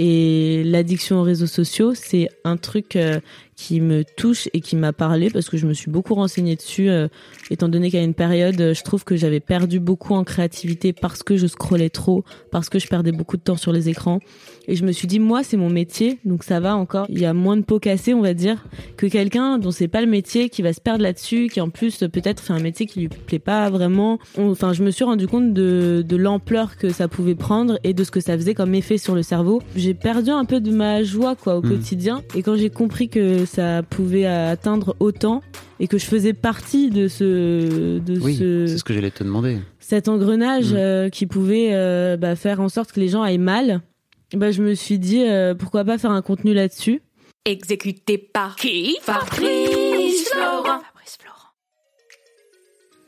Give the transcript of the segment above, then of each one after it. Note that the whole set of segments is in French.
Et l'addiction aux réseaux sociaux, c'est un truc euh, qui me touche et qui m'a parlé parce que je me suis beaucoup renseignée dessus, euh, étant donné qu'à une période, euh, je trouve que j'avais perdu beaucoup en créativité parce que je scrollais trop, parce que je perdais beaucoup de temps sur les écrans. Et je me suis dit, moi, c'est mon métier, donc ça va encore. Il y a moins de pots cassés, on va dire, que quelqu'un dont c'est pas le métier, qui va se perdre là-dessus, qui en plus peut-être fait un métier qui lui plaît pas vraiment. Enfin, je me suis rendu compte de, de l'ampleur que ça pouvait prendre et de ce que ça faisait comme effet sur le cerveau. J'ai perdu un peu de ma joie, quoi, au Mhm. quotidien. Et quand j'ai compris que ça pouvait atteindre autant et que je faisais partie de ce, de Oui, ce, c'est ce que j'allais te demander. cet engrenage Mm. euh, qui pouvait euh, bah, faire en sorte que les gens aillent mal, bah, je me suis dit euh, pourquoi pas faire un contenu là-dessus. Exécuté par qui? Fabrice Florent.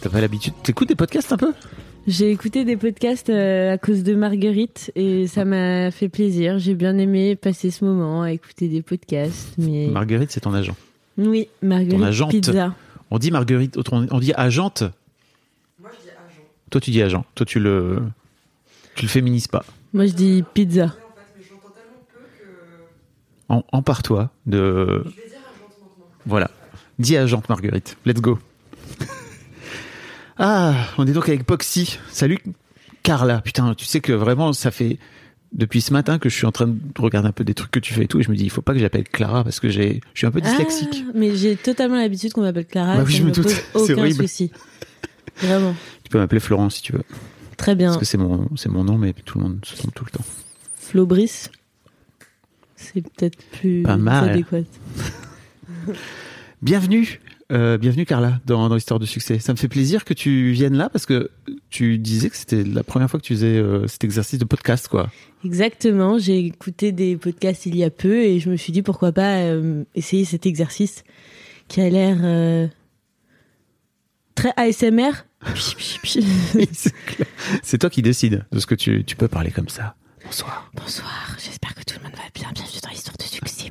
T'as pas l'habitude? T'écoutes des podcasts un peu? J'ai écouté des podcasts euh, à cause de Marguerite et ça m'a fait plaisir. J'ai bien aimé passer ce moment à écouter des podcasts. Mais Marguerite, c'est ton agent. oui, Marguerite Ton agente. Pizza. On dit Marguerite, on dit agente. Moi, je dis agent. Toi, tu dis agent. Toi, tu le, tu le féminises pas. Moi je dis pizza. En, empare-toi de. Voilà. Dis agente, Marguerite. Let's go. Ah, on est donc avec Poxy. Salut, Carla. Putain, tu sais que vraiment, ça fait depuis ce matin que je suis en train de regarder un peu des trucs que tu fais et tout, et je me dis, il faut pas que j'appelle Clara parce que j'ai, je suis un peu dyslexique. Ah, mais j'ai totalement l'habitude qu'on m'appelle Clara. Bah oui, je me me doute. Aucun horrible. souci. Vraiment. Tu peux m'appeler Florent si tu veux, Très bien. parce que c'est mon, c'est mon nom, mais tout le monde se trompe tout le temps. Flo Brice. C'est peut-être plus Pas mal. adéquat. Bienvenue, euh, bienvenue Carla dans, dans l'histoire de succès. Ça me fait plaisir que tu viennes là parce que tu disais que c'était la première fois que tu faisais euh, cet exercice de podcast, quoi. Exactement. J'ai écouté des podcasts il y a peu et je me suis dit pourquoi pas euh, essayer cet exercice qui a l'air très ASMR. C'est toi qui décides de ce que tu, tu peux parler comme ça. Bonsoir. Bonsoir, j'espère que tout le monde va bien. Bienvenue dans l'histoire de succès.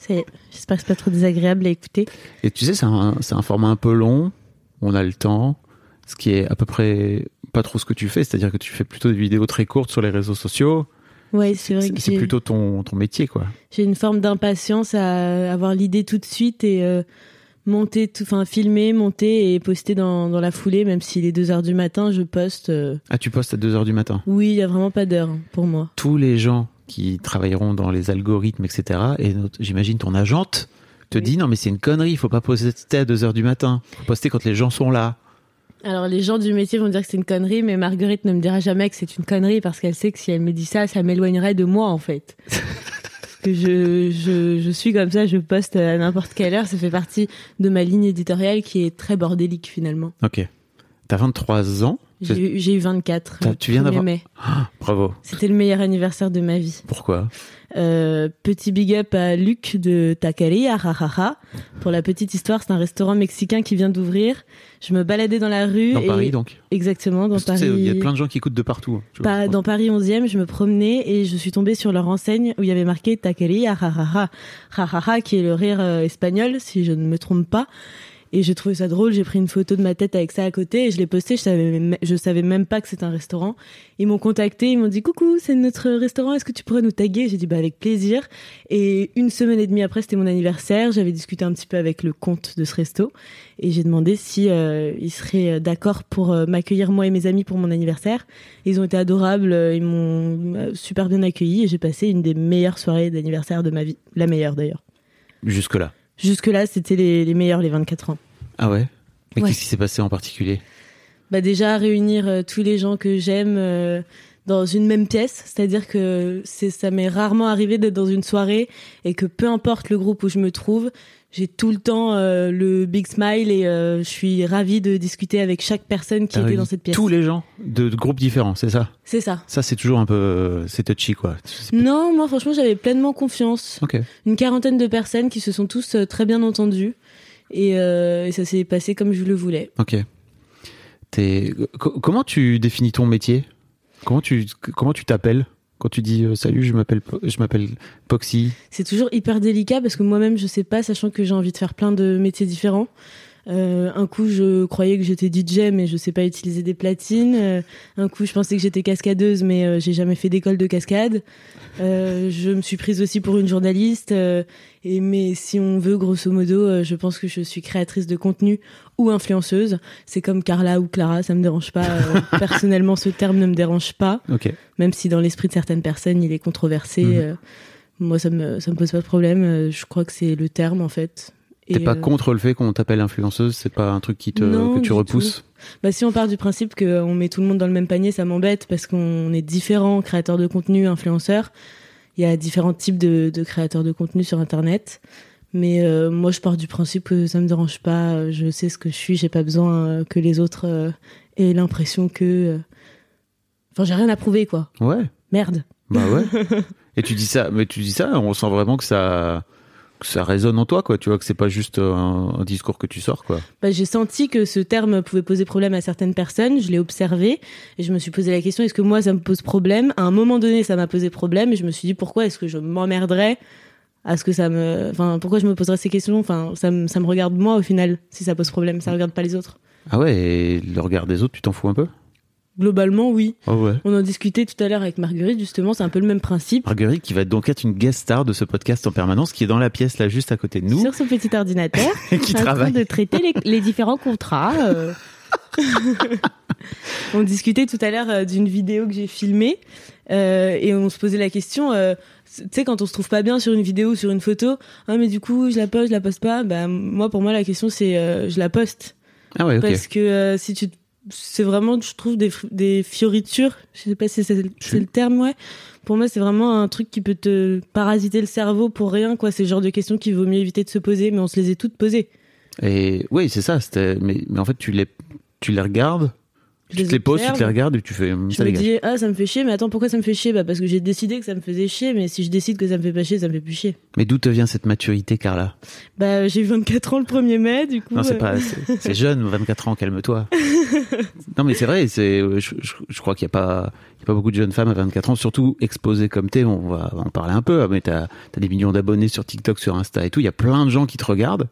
C'est- J'espère que c'est pas trop désagréable à écouter. Et tu sais, c'est un, un format un peu long. On a le temps, ce qui est à peu près pas trop ce que tu fais. C'est-à-dire que tu fais plutôt des vidéos très courtes sur les réseaux sociaux. Ouais, c'est vrai C'est que c'est plutôt ton, ton métier, quoi. j'ai une forme d'impatience à avoir l'idée tout de suite et euh, monter, tout- enfin filmer, monter et poster dans, dans la foulée, même s'il est 2 heures du matin, je poste. euh, Ah, tu postes à 2h du matin. Oui, il y a vraiment pas d'heure hein, pour moi. Tous les gens qui travailleront dans les algorithmes, etc., et j'imagine ton agente te Oui. dit non mais c'est une connerie, il faut pas poster à 2h du matin. Faut poster quand les gens sont là. Alors les gens du métier vont dire que c'est une connerie, mais Marguerite ne me dira jamais que c'est une connerie parce qu'elle sait que si elle me dit ça, ça m'éloignerait de moi en fait. parce que je, je, je suis comme ça, je poste à n'importe quelle heure, ça fait partie de ma ligne éditoriale qui est très bordélique finalement. Ok. T'as 23 ans. J'ai eu- j'ai eu 24. T'as- le tu viens 1er d'avoir-. Ah, bravo. C'était le meilleur anniversaire de ma vie. Pourquoi? Euh, petit big up à Luc de Taqueria, jajaja. Pour la petite histoire, c'est un restaurant mexicain qui vient d'ouvrir. Je me baladais dans la rue. Dans et- Paris donc? Exactement, dans Paris. Il y a plein de gens qui écoutent de partout. tu vois. Pas dans Paris 11e, je me promenais et je suis tombée sur leur enseigne où il y avait marqué Taqueria, jajaja, jajaja, qui est le rire euh, espagnol, si je ne me trompe pas. Et j'ai trouvé ça drôle, j'ai pris une photo de ma tête avec ça à côté et je l'ai posté, je savais, je savais même pas que c'était un restaurant. Ils m'ont contacté, ils m'ont dit coucou, c'est notre restaurant, est-ce que tu pourrais nous taguer? J'ai dit bah avec plaisir. Et une semaine et demie après, c'était mon anniversaire, j'avais discuté un petit peu avec le compte de ce resto et j'ai demandé si euh, ils seraient d'accord pour euh, m'accueillir moi et mes amis pour mon anniversaire. Ils ont été adorables, euh, ils m'ont euh, super bien accueilli et j'ai passé une des meilleures soirées d'anniversaire de ma vie, la meilleure d'ailleurs. Jusque là. Jusque là, c'était les, les meilleurs les 24 ans. Ah ouais? Mais Ouais. qu'est-ce qui s'est passé en particulier? Bah déjà réunir euh, tous les gens que j'aime euh, dans une même pièce, c'est-à-dire que c'est ça m'est rarement arrivé d'être dans une soirée et que peu importe le groupe où je me trouve, j'ai tout le temps euh, le big smile et euh, je suis ravie de discuter avec chaque personne qui était dans cette pièce. Tous les gens de, de groupes différents, c'est ça? C'est ça. Ça c'est toujours un peu euh, c'est touchy quoi. Non, moi franchement j'avais pleinement confiance. Une quarantaine de personnes qui se sont tous euh, très bien entendues et, et ça s'est passé comme je le voulais. Ok. Co- comment tu définis ton métier? Comment tu comment tu t'appelles? Quand tu dis euh, salut je m'appelle Poxy C'est toujours hyper délicat parce que moi-même je sais pas, sachant que j'ai envie de faire plein de métiers différents. Euh, un coup, je croyais que j'étais DJ, mais je sais pas utiliser des platines. Euh, un coup, je pensais que j'étais cascadeuse, mais euh, j'ai jamais fait d'école de cascade. Euh, je me suis prise aussi pour une journaliste. euh, et mais si on veut, grosso modo, euh, je pense que je suis créatrice de contenu ou influenceuse. C'est comme Carla ou Clara, ça me dérange pas. euh, personnellement, ce terme ne me dérange pas, Ok. même si dans l'esprit de certaines personnes, il est controversé. Mhm. euh, moi, ça me ça me pose pas de problème. euh, Je crois que c'est le terme en fait. T'es pas euh, contre le fait qu'on t'appelle influenceuse C'est pas un truc qui te Non, que tu repousses Bah, si on part du principe qu'on met tout le monde dans le même panier, ça m'embête parce qu'on est différents créateurs de contenu, influenceurs. Il y a différents types de, de créateurs de contenu sur Internet. Mais euh, moi, je pars du principe que ça me dérange pas. Je sais ce que je suis. J'ai pas besoin euh, que les autres euh, aient l'impression que. euh, Enfin, j'ai rien à prouver, quoi. Ouais. Merde. Bah ouais. Et tu dis ça, mais tu dis ça, on sent vraiment que ça ça résonne en toi quoi. Tu vois que c'est pas juste un, un discours que tu sors quoi. Bah, j'ai senti que ce terme pouvait poser problème à certaines personnes. Je l'ai observé et je me suis posé la question est-ce que moi ça me pose problème? À un moment donné, ça m'a posé problème et je me suis dit pourquoi est-ce que je m'emmerderais à ce que ça me, enfin pourquoi je me poserais ces questions? Enfin, ça me, ça me regarde moi au final si ça pose problème. Ça regarde pas les autres. Ah ouais. Et le regard des autres, tu t'en fous un peu? Globalement, oui. Ah ouais. On en discutait tout à l'heure avec Marguerite. Justement, c'est un peu le même principe. Marguerite qui va donc être une guest star de ce podcast en permanence, qui est dans la pièce là juste à côté de nous, Sur son petit ordinateur, et qui en train travaille. de traiter les, les différents contrats. euh. on discutait tout à l'heure euh, d'une vidéo que j'ai filmée euh, et on se posait la question. euh, tu sais, quand on se trouve pas bien sur une vidéo ou sur une photo, ah mais du coup je la poste, je la poste pas? Bah moi pour moi la question c'est euh, je la poste Ah ouais. Ok. parce que euh, si tu c'est vraiment je trouve des des fioritures. Je sais pas si c'est le terme ouais. Pour moi c'est vraiment un truc qui peut te parasiter le cerveau pour rien quoi. C'est le genre de questions qu'il vaut mieux éviter de se poser, mais on se les est toutes posées. Et oui, c'est ça. Mais, mais en fait, tu les tu les regardes, tu te les poses, tu te les regardes et tu fais. hum, Je Ça me dis, ah, ça me fait chier, mais attends, pourquoi ça me fait chier? Bah, parce que j'ai décidé que ça me faisait chier, mais si je décide que ça me fait pas chier, ça me fait plus chier. Mais d'où te vient cette maturité, Carla? Bah, j'ai eu 24 ans le 1er mai, du coup. Non, c'est euh, pas. C'est jeune, 24 ans, calme-toi. non, mais c'est vrai. C'est. Je, je, je crois qu'il y a pas. Il y a pas beaucoup de jeunes femmes à 24 ans, surtout exposées comme t'es. On va en parler un peu. Mais t'as as des millions d'abonnés sur TikTok, sur Insta et tout. Il y a plein de gens qui te regardent.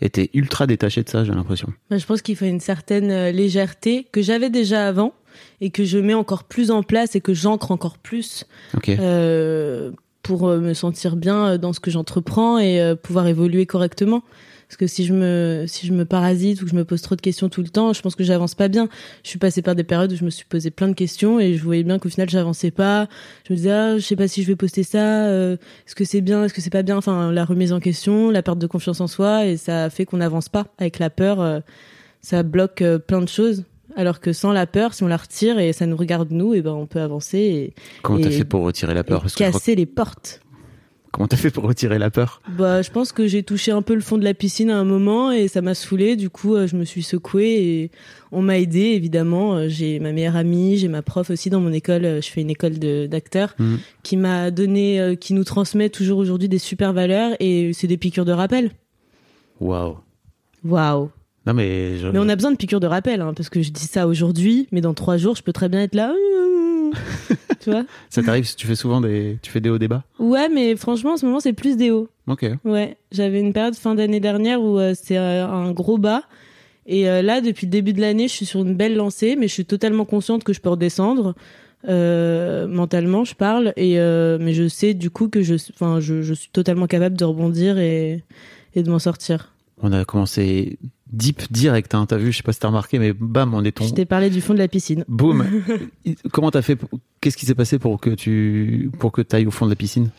T'es ultra détaché de ça, j'ai l'impression. bah, je pense qu'il faut une certaine euh, légèreté que j'avais déjà avant et que je mets encore plus en place et que j'ancre encore plus euh, pour euh, me sentir bien dans ce que j'entreprends et pouvoir évoluer correctement. Parce que si je me si je me parasite ou que je me pose trop de questions tout le temps, je pense que j'avance pas bien. Je suis passée par des périodes où je me suis posé plein de questions et je voyais bien qu'au final j'avançais pas. Je me disais ah, je sais pas si je vais poster ça, euh, est-ce que c'est bien, est-ce que c'est pas bien, enfin la remise en question, la perte de confiance en soi et ça fait qu'on n'avance pas avec la peur, euh, ça bloque euh, plein de choses. Alors que sans la peur, si on la retire et ça nous regarde nous, et ben on peut avancer et, Comment t'as fait pour retirer la peur? Parce que je crois- casser les portes. Comment t'as fait pour retirer la peur? Bah, je pense que j'ai touché un peu le fond de la piscine à un moment et ça m'a saoulé. Du coup, euh, je me suis secouée et on m'a aidé évidemment. Euh, J'ai ma meilleure amie, j'ai ma prof aussi dans mon école. euh, Je fais une école d'acteurs Mhm. qui m'a donné, qui nous transmet toujours aujourd'hui des super valeurs et c'est des piqûres de rappel. Waouh. Waouh. Non mais je... Mais on a besoin de piqûres de rappel hein, parce que je dis ça aujourd'hui, mais dans trois jours, je peux très bien être là. tu vois ça t'arrive si tu fais souvent des tu fais des hauts débats Ouais, mais franchement, en ce moment, c'est plus des hauts. Ok. Ouais, j'avais une période fin d'année dernière où euh, c'est euh, un gros bas. Et euh, là, depuis le début de l'année, je suis sur une belle lancée, mais je suis totalement consciente que je peux redescendre. Mentalement, je parle. Et, mais je sais du coup que je, enfin, je, je suis totalement capable de rebondir et, et de m'en sortir. On a commencé deep direct, hein, t'as vu, je sais pas si t'as remarqué, mais bam, on est Je tombé. t'ai parlé du fond de la piscine. Boum. Comment t'as fait Qu'est-ce qui s'est passé pour que tu pour que t'ailles au fond de la piscine?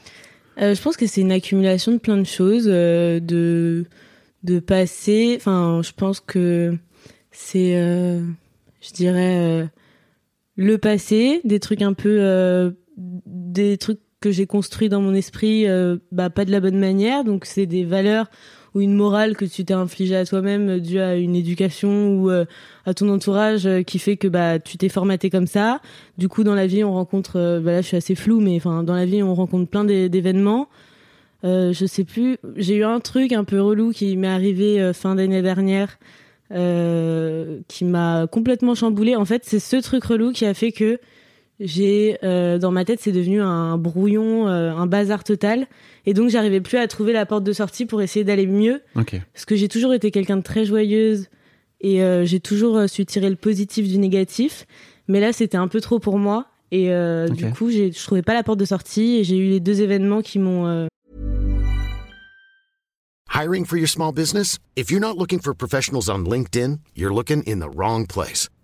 Euh, je pense que c'est une accumulation de plein de choses, euh, de de passer. Enfin, je pense que c'est, euh, je dirais, le passé, des trucs un peu, des trucs que j'ai construits dans mon esprit, bah pas de la bonne manière. Donc c'est des valeurs ou une morale que tu t'es infligée à toi-même euh, due à une éducation ou euh, à ton entourage euh, qui fait que bah tu t'es formaté comme ça. Du coup dans la vie on rencontre, bah là je suis assez floue, mais enfin dans la vie on rencontre plein d'é- d'événements. Je sais plus. J'ai eu un truc un peu relou qui m'est arrivé fin d'année dernière, qui m'a complètement chamboulé. En fait, c'est ce truc relou qui a fait que j'ai euh, dans ma tête c'est devenu un brouillon, euh, un bazar total, et donc j'arrivais plus à trouver la porte de sortie pour essayer d'aller mieux, parce que j'ai toujours été quelqu'un de très joyeuse et euh, j'ai toujours su tirer le positif du négatif, mais là c'était un peu trop pour moi. Et euh, du coup, j'ai- je trouvais pas la porte de sortie et j'ai eu les deux événements qui m'ont euh, Hiring for your small business? If you're not looking for professionals on LinkedIn, you're looking in the wrong place.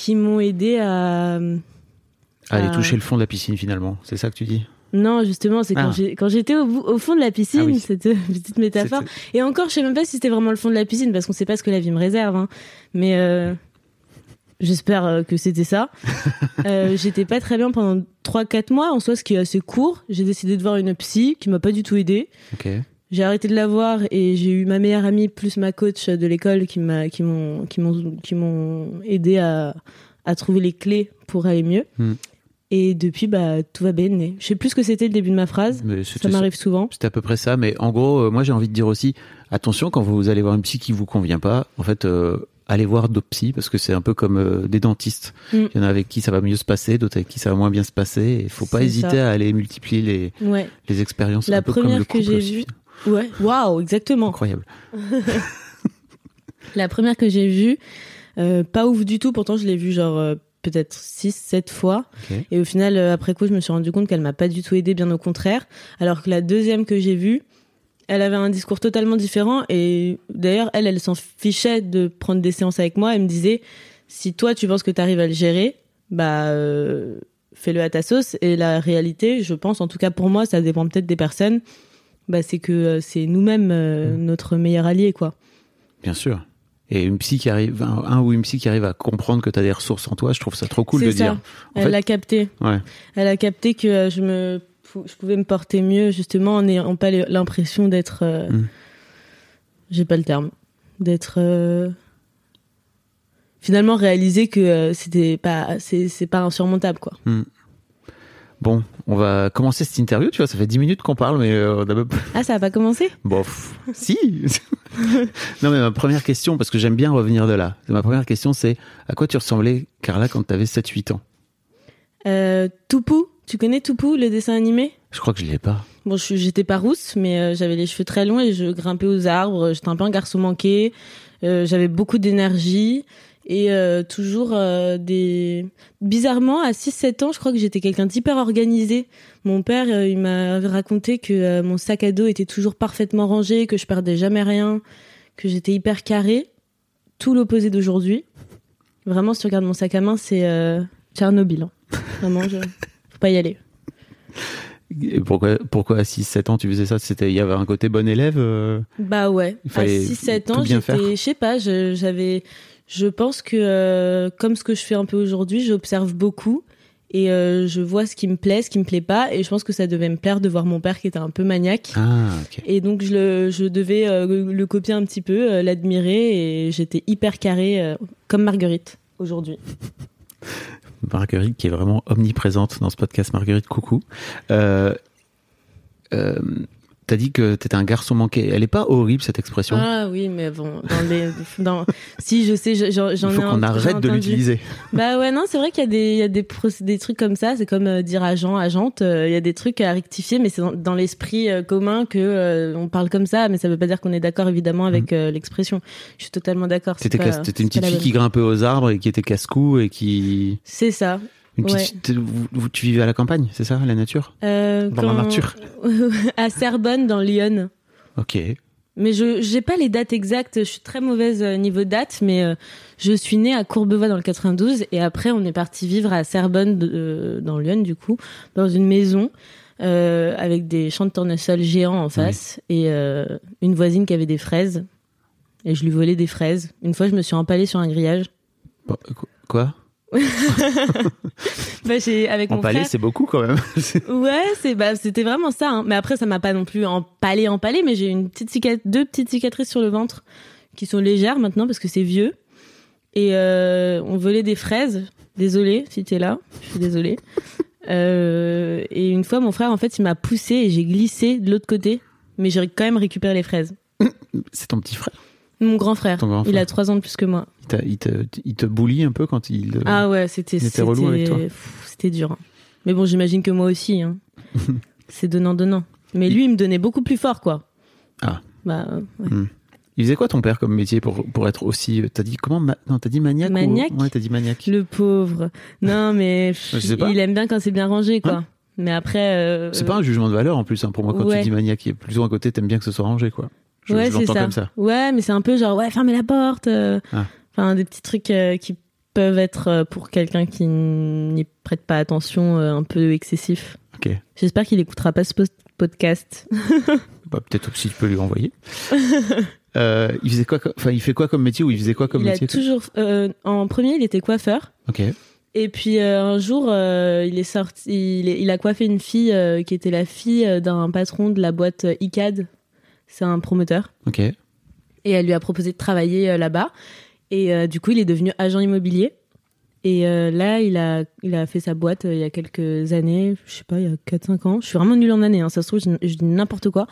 Qui m'ont aidé à Aller Ah. toucher le fond de la piscine finalement, c'est ça que tu dis? Non justement c'est quand Ah. quand j'étais au, fond de la piscine Ah oui. cette petite métaphore et encore je sais même pas si c'était vraiment le fond de la piscine parce qu'on sait pas ce que la vie me réserve hein. mais euh, j'espère euh, que c'était ça euh, j'étais pas très bien pendant 3-4 mois en soi ce qui est assez court j'ai décidé de voir une psy qui m'a pas du tout aidé Ok. J'ai arrêté de la voir et j'ai eu ma meilleure amie plus ma coach de l'école qui m'a qui m'ont qui m'ont qui m'ont aidé à à trouver les clés pour aller mieux. Hmm. Et depuis bah tout va bien. Je sais plus ce que c'était le début de ma phrase. Mais Ça m'arrive souvent. C'était à peu près ça, mais en gros, euh, moi j'ai envie de dire aussi, attention quand vous allez voir une psy qui vous convient pas, en fait, euh, allez voir d'autres psys parce que c'est un peu comme euh, des dentistes. Mm. Il y en a avec qui ça va mieux se passer, d'autres avec qui ça va moins bien se passer. Il faut pas hésiter ça. à aller multiplier les, Ouais. les expériences. La un peu comme première le que j'ai vue- Ouais. Waouh, exactement. Incroyable. La première que j'ai vue, euh, pas ouf du tout. Pourtant, je l'ai vue genre euh, peut-être 6 7 fois. Et au final, euh, après coup, je me suis rendu compte qu'elle m'a pas du tout aidé, bien au contraire. Alors que la deuxième que j'ai vue, elle avait un discours totalement différent. Et d'ailleurs, elle, elle s'en fichait de prendre des séances avec moi. Elle me disait, si toi, tu penses que tu arrives à le gérer, bah, fais-le à ta sauce. Et la réalité, je pense, en tout cas pour moi, ça dépend peut-être des personnes, bah, c'est que euh, c'est nous-mêmes euh, notre meilleur allié, quoi. Bien sûr. Et une psy qui arrive, un, un ou une psy qui arrive à comprendre que tu as des ressources en toi, je trouve ça trop cool de ça. dire. En Elle fait- l'a capté. Ouais. Elle a capté que euh, je me, je pouvais me porter mieux justement en n'ayant pas l'impression d'être, euh, Mm. j'ai pas le terme, d'être euh, finalement réaliser que c'était pas, c'est pas insurmontable quoi. Bon, on va commencer cette interview, tu vois, ça fait 10 minutes qu'on parle, mais euh, pas- Ah, ça a pas commencé Bof. si Non, mais ma première question, parce que j'aime bien revenir de là, ma première question, c'est à quoi tu ressemblais, Carla, quand t'avais 7-8 ans? Euh, Toupou, tu connais Toupou, le dessin animé? Je crois que je l'ai pas. Bon, j'étais pas rousse, mais euh, j'avais les cheveux très longs et je grimpais aux arbres. J'étais un peu un garçon manqué. J'avais beaucoup d'énergie et euh, toujours euh, des... Bizarrement, à 6-7 ans, je crois que j'étais quelqu'un d'hyper organisé. Mon père, euh, il m'a raconté que mon sac à dos était toujours parfaitement rangé, que je perdais jamais rien, que j'étais hyper carré. Tout l'opposé d'aujourd'hui. Vraiment, si tu regardes mon sac à main, c'est Tchernobyl. hein. Vraiment, je... faut pas y aller. Et pourquoi, pourquoi à 6-7 ans tu faisais ça? C'était, il y avait un côté bon élève euh, Bah ouais. À 6-7 tout ans, j'étais, je sais pas, j'avais, je pense que euh, comme ce que je fais un peu aujourd'hui, j'observe beaucoup et euh, je vois ce qui me plaît, ce qui me plaît pas, et je pense que ça devait me plaire de voir mon père qui était un peu maniaque. Ah, ok. Et donc je, le, je devais euh, le copier un petit peu, euh, l'admirer, et j'étais hyper carré comme Marguerite aujourd'hui. Marguerite qui est vraiment omniprésente dans ce podcast. Marguerite, coucou. T'as dit que t'étais un garçon manqué. Elle est pas horrible cette expression. Ah oui, mais bon, dans les, dans, si je sais, j'en j'en Il ai faut qu'on arrête de l'utiliser. Bah ouais, non, c'est vrai qu'il y a des, il y a des, proc- des trucs comme ça. C'est comme euh, dire agent, agente. euh, Il y a des trucs à rectifier, mais c'est dans, dans l'esprit euh, commun que euh, on parle comme ça. Mais ça veut pas dire qu'on est d'accord évidemment avec euh, l'expression. Je suis totalement d'accord. t'étais une petite fille qui grimpait aux arbres et qui était casse-cou et qui. C'est ça. Une petite Ouais. tu vivais à la campagne, c'est ça, la nature? Euh, Dans la nature. à Cerbonne, dans Lyon. Ok. Mais je j'ai pas les dates exactes. Je suis très mauvaise euh, niveau date, mais euh, je suis née à Courbevoie dans le 92 et après on est parti vivre à Cerbonne de- euh, dans Lyon du coup dans une maison euh, avec des champs de tournesol géants en face et une voisine qui avait des fraises et je lui volais des fraises. Une fois je me suis empalée sur un grillage. Quoi? Bah, j'ai avec En mon palais, c'est beaucoup quand même. Ouais, c'est bah c'était vraiment ça. hein. Mais après, ça m'a pas non plus empalé, empalé, mais j'ai une petite cicat- deux petites cicatrices sur le ventre qui sont légères maintenant parce que c'est vieux. Et euh, on volait des fraises. Désolée si tu es là, je suis désolée. Euh, et une fois, mon frère, en fait, il m'a poussé et j'ai glissé de l'autre côté, mais j'ai quand même récupéré les fraises. c'est ton petit frère. Mon grand frère, il a trois ans de plus que moi. Il, te, il te bully un peu quand il. euh, Ah ouais, c'était il était relou avec toi C'était dur. hein. Mais bon, j'imagine que moi aussi. Hein. c'est donnant donnant. Mais lui, il me donnait beaucoup plus fort, quoi. Ah. Bah ouais. Il faisait quoi ton père comme métier pour, pour être aussi. euh, T'as dit comment ma- Non, t'as dit maniaque ou- Maniaque Ouais, t'as dit maniaque. le pauvre. Non, mais Je sais pas. il aime bien quand c'est bien rangé, quoi. Hein mais après. euh, C'est pas un jugement de valeur en plus, hein, pour moi, quand ouais. tu dis maniaque, il y a plutôt un côté, t'aimes bien que ce soit rangé, quoi. Je, ouais, je l'entends ça. comme ça. Ouais, mais c'est un peu genre ouais, fermez la porte. euh, Ah. Enfin, des petits trucs euh, qui peuvent être euh, pour quelqu'un qui n'y prête pas attention un peu excessif. Ok. J'espère qu'il écoutera pas ce podcast. Bah, peut-être aussi tu peux lui envoyer. euh, il faisait quoi Enfin, il fait quoi comme métier ou il faisait quoi comme il a métier toujours euh, en premier, il était coiffeur. Ok. Et puis euh, un jour, il est sorti, il, est- il a coiffé une fille qui était la fille d'un patron de la boîte ICAD. C'est un promoteur. Ok. Et elle lui a proposé de travailler euh, là-bas. Et euh, du coup, il est devenu agent immobilier. Et euh, là, il a, il a fait sa boîte euh, il y a quelques années, je sais pas, il y a 4-5 ans. Je suis vraiment nulle en année, hein, ça se trouve, je, je dis n'importe quoi.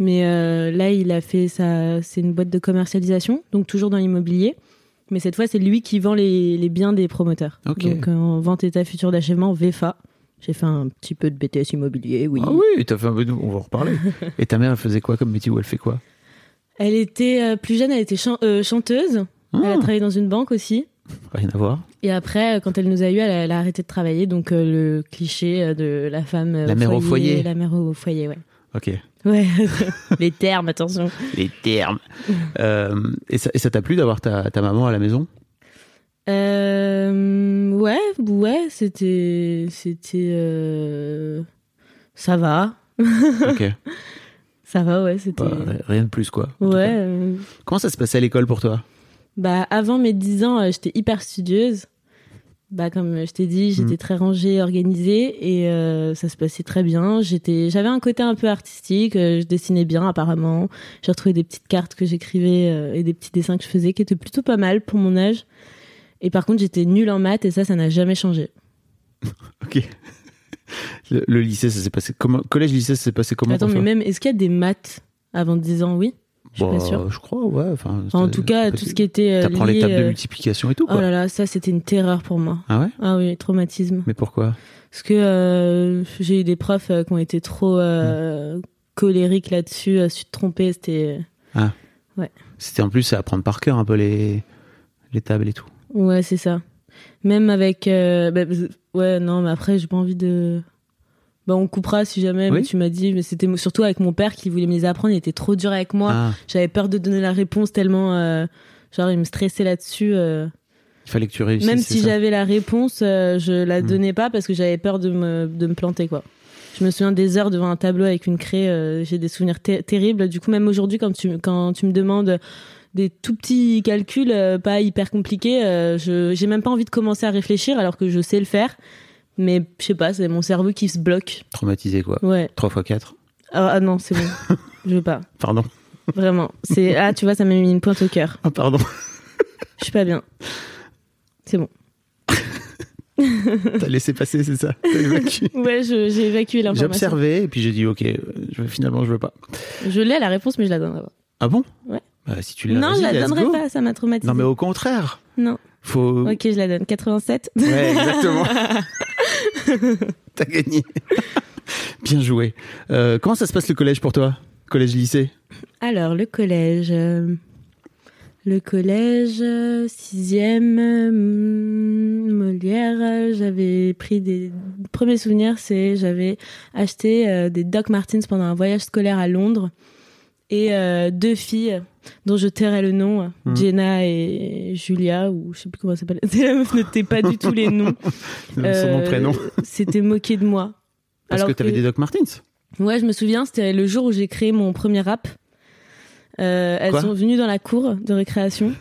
Mais euh, là, il a fait sa. C'est une boîte de commercialisation, donc toujours dans l'immobilier. Mais cette fois, c'est lui qui vend les, les biens des promoteurs. Ok. Donc en vente état futur d'achèvement, VFA. J'ai fait un petit peu de BTS immobilier, oui. Ah oui, t'as fait un peu de- On va en reparler. Et ta mère, elle faisait quoi comme métier ou elle fait quoi? Elle était euh, plus jeune, elle était chan- euh, chanteuse. Elle a Ah. travaillé dans une banque aussi. Rien à voir. Et après, euh, quand elle nous a eu, elle a, elle a arrêté de travailler. Donc euh, le cliché de la femme La mère au foyer. La mère au foyer, ouais. Ok. Ouais, les termes, attention. Les termes. Euh, et ça et ça t'a plu d'avoir ta, ta maman à la maison? Euh, ouais, ouais, c'était, c'était, euh, ça va, Ok. ça va, ouais, c'était, Bah, rien de plus, quoi. ouais. euh, Comment ça se passait à l'école pour toi? Bah, avant mes 10 ans, euh, j'étais hyper studieuse. Bah, comme je t'ai dit, j'étais Mhm. très rangée, organisée et euh, ça se passait très bien. J'étais, j'avais un côté un peu artistique. euh, je dessinais bien, apparemment. J'ai retrouvé des petites cartes que j'écrivais euh, et des petits dessins que je faisais qui étaient plutôt pas mal pour mon âge. Et par contre, j'étais nulle en maths et ça, ça n'a jamais changé. Ok. Le, le lycée, ça s'est passé comment Collège, lycée, ça s'est passé comment Attends, mais même, est-ce qu'il y a des maths avant 10 ans? Oui. Je suis Bah, pas sûre. Je crois, ouais. Enfin, En tout cas, tout ce qui était. euh, T'apprends les tables de euh, multiplication et tout, quoi. Oh là là, ça c'était une terreur pour moi. Ah ouais? Ah oui, traumatisme. Mais pourquoi? Parce que euh, j'ai eu des profs euh, qui ont été trop euh, colériques là-dessus, su te tromper, c'était. C'était en plus à apprendre par cœur un peu les, les tables et tout. Ouais, c'est ça. Même avec. euh, bah, ouais, non, mais après, j'ai pas envie de. Bah, on coupera si jamais, mais tu m'as dit, mais c'était surtout avec mon père qui voulait me les apprendre, il était trop dur avec moi. Ah, J'avais peur de donner la réponse tellement. euh, genre, il me stressait là-dessus. euh. il fallait que tu réussisses. Même si j'avais la réponse, je la Mm. donnais pas parce que j'avais peur de me, de me planter, quoi. Je me souviens des heures devant un tableau avec une craie, euh, j'ai des souvenirs ter- terribles. Du coup, même aujourd'hui, quand tu, quand tu me demandes des tout petits calculs, euh, pas hyper compliqués, euh, je, j'ai même pas envie de commencer à réfléchir alors que je sais le faire. Mais je sais pas, c'est mon cerveau qui se bloque. Traumatisé, quoi. Ouais. 3 x 4. Ah, ah non, c'est bon. je veux pas. Pardon. Vraiment. C'est, ah, tu vois, ça m'a mis une pointe au cœur. Ah, pardon. Je suis pas bien. C'est bon. T'as laissé passer, c'est ça? T'as évacué. Ouais, je- j'ai évacué J'ai l'information. observé et puis j'ai dit, ok, euh, je, finalement, je veux pas. Je l'ai la réponse, mais je la donnerai pas. Ah bon? Ouais. Bah, si tu l'as, Non, je la donnerai go. pas, ça m'a traumatisé. Non, mais au contraire. Non. Faut. Ok, je la donne. 87. Ouais, exactement. T'as gagné. Bien joué. Euh, comment ça se passe le collège pour toi? Collège-lycée Alors, le collège. euh, Le collège, euh, sixième, euh, Molière, j'avais pris des premiers souvenirs, c'est j'avais acheté des Doc Martens pendant un voyage scolaire à Londres et euh, deux filles dont je tairai le nom, Mhm. Jenna et Julia, ou je sais plus comment ça s'appelle. Meuf notait pas du tout les noms. Euh, prénom. C'était moqué de moi. Parce alors que t'avais que- des Doc Martens Ouais, je me souviens, c'était le jour où j'ai créé mon premier rap. Euh, elles Quoi sont venues dans la cour de récréation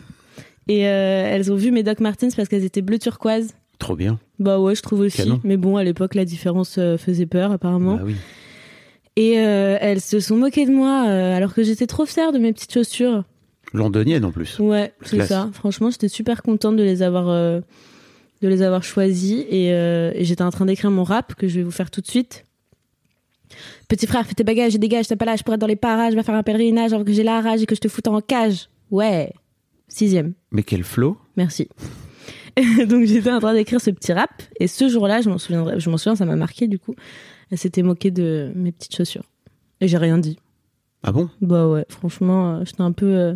et euh, elles ont vu mes Doc Martens parce qu'elles étaient bleu turquoise. Trop bien. Bah ouais, je trouve aussi. Canon. Mais bon, à l'époque, la différence faisait peur apparemment. Bah oui. Et euh, elles se sont moquées de moi euh, alors que j'étais trop fière de mes petites chaussures. Londonienne en plus. Ouais, c'est ça. Franchement, j'étais super contente de les avoir, euh, de les avoir choisies et, et j'étais en train d'écrire mon rap que je vais vous faire tout de suite. Petit frère, fais tes bagages et dégage, t'as pas l'âge pour être dans les parages, va faire un pèlerinage avant que j'ai la rage et que je te foute en cage. Ouais. Sixième. Mais quel flow Merci. Donc j'étais en train d'écrire ce petit rap et ce jour-là, je m'en souviendrai, je m'en souviens, ça m'a marqué du coup. Elle s'était moquée de mes petites chaussures et j'ai rien dit. Ah bon? Bah ouais, franchement, euh, j'étais un peu, euh,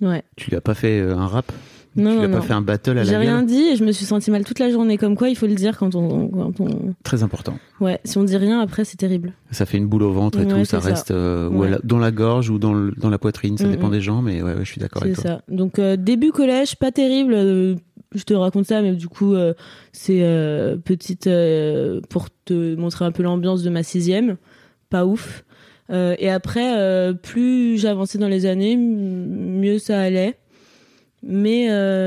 ouais. Tu lui as pas fait euh, un rap? Non, Tu non, lui as non. pas fait un battle à J'ai la rien gueule dit et je me suis sentie mal toute la journée. Comme quoi, il faut le dire quand on, quand on... Très important. ouais, si on dit rien après, c'est terrible. Ça fait une boule au ventre et Ouais, tout, ça c'est ça. reste euh, ou à Ouais. la- dans la gorge ou dans, le- dans la poitrine, ça Mm, dépend mm. des gens, mais ouais, ouais, je suis d'accord C'est avec toi. ça. Donc euh, début collège, pas terrible. euh, je te raconte ça, mais du coup, euh, c'est euh, petite euh, pour te montrer un peu l'ambiance de ma sixième. Pas ouf. Et après, plus j'avançais dans les années, mieux ça allait. Mais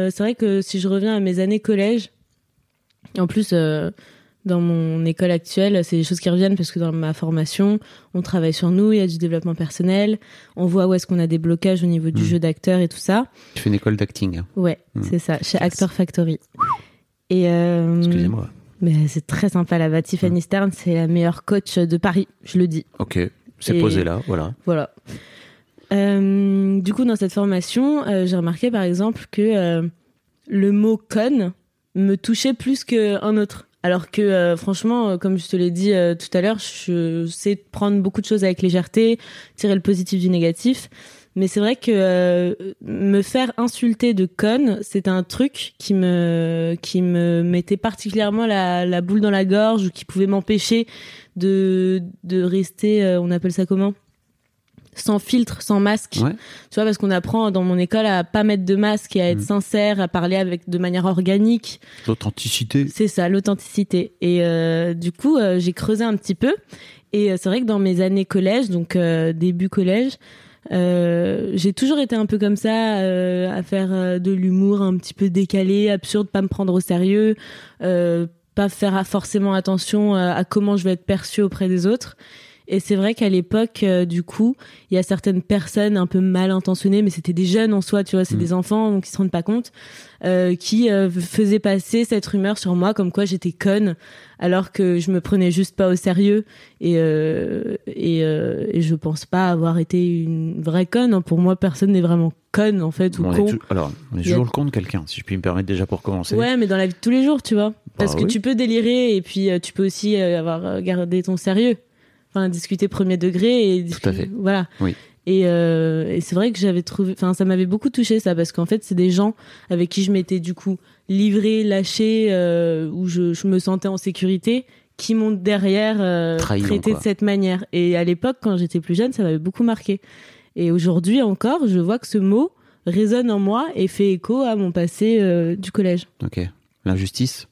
c'est vrai que si je reviens à mes années collège, en plus, dans mon école actuelle, c'est des choses qui reviennent parce que dans ma formation, on travaille sur nous, il y a du développement personnel, on voit où est-ce qu'on a des blocages au niveau du Mm. jeu d'acteur et tout ça. Tu fais une école d'acting, hein. Ouais, Mm. c'est ça, chez Actor Factory. Et euh, excusez-moi. mais c'est très sympa là-bas. Tiffany Stern, c'est la meilleure coach de Paris, je le dis. Ok, c'est posé là, voilà. Voilà. Euh, du coup, dans cette formation, euh, j'ai remarqué par exemple que le mot con me touchait plus qu'un autre. Alors que euh, franchement, euh, comme je te l'ai dit euh, tout à l'heure, je sais prendre beaucoup de choses avec légèreté, tirer le positif du négatif. Mais c'est vrai que me faire insulter de conne, c'est un truc qui me qui me mettait particulièrement la, la boule dans la gorge ou qui pouvait m'empêcher de de rester, on appelle ça comment? Sans filtre, sans masque. Ouais. Tu vois, parce qu'on apprend dans mon école à pas mettre de masque et à être Mm. sincère, à parler avec de manière organique. L'authenticité. C'est ça, l'authenticité. Et euh, du coup, euh, j'ai creusé un petit peu. Et euh, c'est vrai que dans mes années collège, donc euh, début collège, euh, j'ai toujours été un peu comme ça, euh, à faire de l'humour un petit peu décalé, absurde, pas me prendre au sérieux, euh, pas faire forcément attention à, à comment je vais être perçue auprès des autres. Et c'est vrai qu'à l'époque, euh, du coup, il y a certaines personnes un peu mal intentionnées, mais c'était des jeunes en soi, tu vois, c'est Mm. des enfants donc ils se rendent pas compte, euh, qui euh, faisaient passer cette rumeur sur moi comme quoi j'étais conne, alors que je me prenais juste pas au sérieux. Et et, et je pense pas avoir été une vraie conne. hein. Pour moi, personne n'est vraiment conne en fait ou on con. alors, on est a- toujours le con de quelqu'un, si je puis me permettre déjà pour commencer. Ouais, mais dans la vie de tous les jours, tu vois. Parce Bah que oui. tu peux délirer et puis tu peux aussi avoir gardé ton sérieux. Enfin, discuter premier degré et Tout à fait. voilà. Oui. Et, euh, et c'est vrai que j'avais trouvé, enfin, ça m'avait beaucoup touché ça parce qu'en fait, c'est des gens avec qui je m'étais du coup livré, lâché, euh, où je, je me sentais en sécurité, qui m'ont derrière euh, traité quoi. de cette manière. Et à l'époque, quand j'étais plus jeune, ça m'avait beaucoup marqué. Et aujourd'hui encore, je vois que ce mot résonne en moi et fait écho à mon passé du collège. Ok. L'injustice.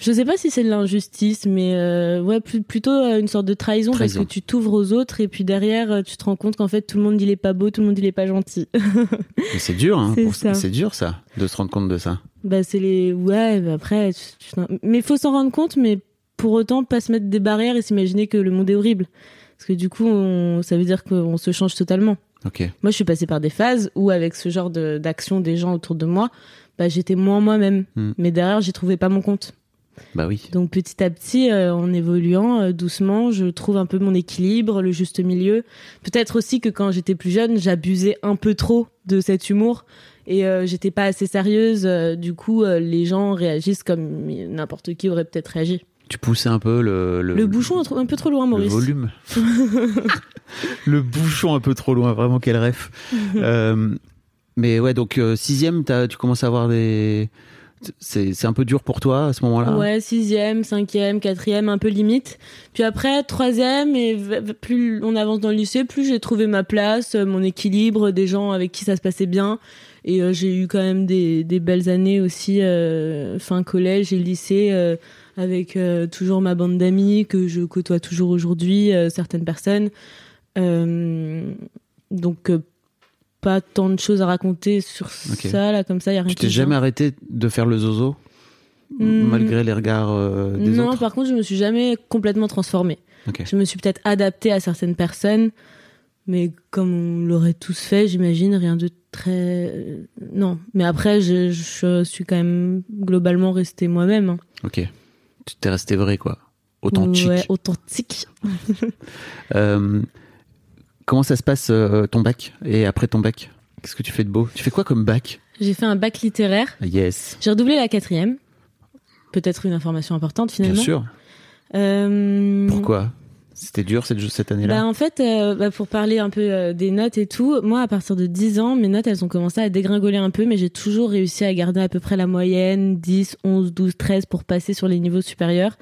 Je sais pas si c'est de l'injustice, mais euh, ouais, plutôt euh, une sorte de trahison, Trahison. parce que tu t'ouvres aux autres et puis derrière, euh, tu te rends compte qu'en fait, tout le monde il est pas beau, tout le monde il est pas gentil. Mais c'est dur, hein. C'est dur, ça, de se rendre compte de ça. bah c'est les ouais, bah, après, tu- mais faut s'en rendre compte, mais pour autant pas se mettre des barrières et s'imaginer que le monde est horrible, parce que du coup, on- ça veut dire qu'on se change totalement. Ok. Moi, je suis passée par des phases où, avec ce genre de- d'action des gens autour de moi, bah j'étais moins moi-même, Hmm. mais derrière, j'y trouvais pas mon compte. Bah oui. Donc petit à petit, euh, en évoluant euh, doucement, je trouve un peu mon équilibre, le juste milieu. Peut-être aussi que quand j'étais plus jeune, j'abusais un peu trop de cet humour et euh, j'étais pas assez sérieuse. du coup, les gens réagissent comme n'importe qui aurait peut-être réagi. Tu poussais un peu le. Le, Le bouchon un, peu trop loin, le Maurice. volume. le bouchon un peu trop loin, vraiment, quel rêve. Mais ouais, donc, sixième, tu commences à avoir des. C'est un peu dur pour toi à ce moment-là Ouais, sixième, cinquième, quatrième, un peu limite. Puis après, troisième, et plus on avance dans le lycée, plus j'ai trouvé ma place, euh, mon équilibre, des gens avec qui ça se passait bien. Et euh, j'ai eu quand même des, des belles années aussi, euh, fin collège et lycée, avec toujours ma bande d'amis que je côtoie toujours aujourd'hui, certaines personnes. Donc, pas tant de choses à raconter sur ça, là, comme ça, il y a rien Tu t'es jamais arrêté de faire le zozo Hmm. Malgré les regards euh, des non, autres par contre, je me suis jamais complètement transformée. Je me suis peut-être adaptée à certaines personnes, mais comme on l'aurait tous fait, j'imagine, rien de très. euh, Non. Mais après, je, je suis quand même globalement restée moi-même. hein. Ok. Tu t'es resté vrai, quoi. Authentique. Ouais, authentique. Euh, comment ça se passe euh, ton bac et après ton bac? Qu'est-ce que tu fais de beau? Tu fais quoi comme bac? J'ai fait un bac littéraire. Yes. J'ai redoublé la quatrième. Peut-être une information importante finalement. Bien sûr. Euh, Pourquoi? C'était dur cette, cette année-là? Bah en fait, euh, bah, pour parler un peu euh, des notes et tout, moi à partir de 10 ans, mes notes elles ont commencé à dégringoler un peu, mais j'ai toujours réussi à garder à peu près la moyenne, 10, 11, 12, 13 pour passer sur les niveaux supérieurs.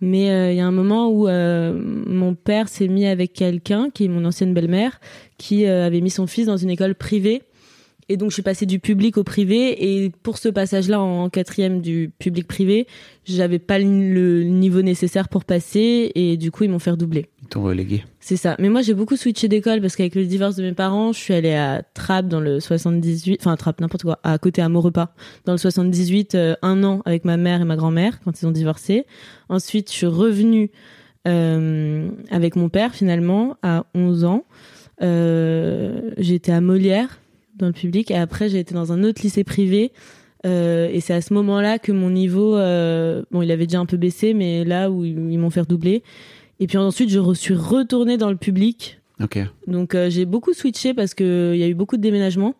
Mais euh, il y a un moment où euh, mon père s'est mis avec quelqu'un, qui est mon ancienne belle-mère, qui euh, avait mis son fils dans une école privée. Et donc je suis passée du public au privé. Et pour ce passage-là en quatrième du public-privé, j'avais pas le- niveau nécessaire pour passer. Et du coup ils m'ont fait redoubler. Ils t'ont relégué. C'est ça. Mais moi, j'ai beaucoup switché d'école parce qu'avec le divorce de mes parents, je suis allée à Trappes dans le 78, enfin Trappes, n'importe quoi, à côté à Maurepas, dans le 78, euh, un an avec ma mère et ma grand-mère quand ils ont divorcé. Ensuite, je suis revenue euh, avec mon père finalement à 11 ans. Euh, J'étais à Molière dans le public et après j'ai été dans un autre lycée privé. Euh, et c'est à ce moment-là que mon niveau, euh, bon, il avait déjà un peu baissé, mais là où ils m'ont fait redoubler. Et puis ensuite, je re- suis retournée dans le public. Ok. Donc euh, j'ai beaucoup switché parce que il y a eu beaucoup de déménagements.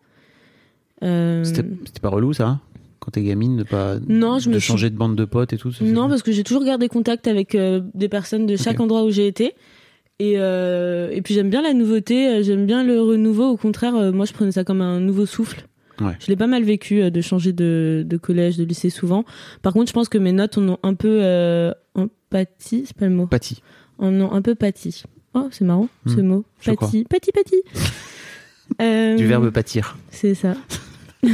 C'était pas relou ça Quand t'es gamine, de pas Non, je de me changer de bande de potes et tout non, parce que j'ai toujours gardé contact avec des personnes de chaque endroit où j'ai été. Et, euh, et puis j'aime bien la nouveauté, euh, j'aime bien le renouveau. Au contraire, euh, moi je prenais ça comme un nouveau souffle. Ouais. Je l'ai pas mal vécu euh, de changer de, de collège, de lycée souvent. Par contre, je pense que mes notes en ont un peu pâti, c'est pas le mot. Pâti. En ont un peu pâti. Oh, c'est marrant ce Hmm, mot. je crois. Pâti, pâti, pâti. Du verbe pâtir. C'est ça.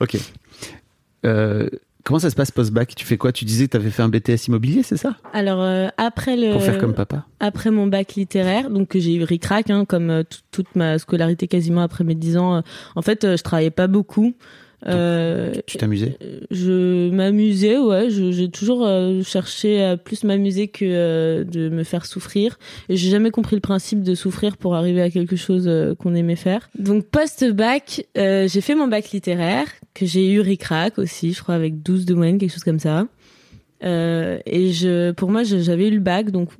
Ok. Comment ça se passe post-bac? Tu fais quoi? Tu disais que t'avais fait un BTS immobilier, c'est ça? Alors euh, après le Pour faire comme papa après mon bac littéraire, donc j'ai eu ric-rac, hein, comme euh, tout- toute ma scolarité quasiment après mes 10 ans. euh, en fait, je travaillais pas beaucoup. Euh, Tu t'amusais? Je m'amusais, ouais. J'ai toujours euh, cherché à plus m'amuser que euh, de me faire souffrir. Et j'ai jamais compris le principe de souffrir pour arriver à quelque chose euh, qu'on aimait faire. Donc post-bac, euh, j'ai fait mon bac littéraire, que j'ai eu ric-rac aussi, je crois avec 12 de moyenne, quelque chose comme ça. Euh, et je, pour moi, j'avais eu le bac, donc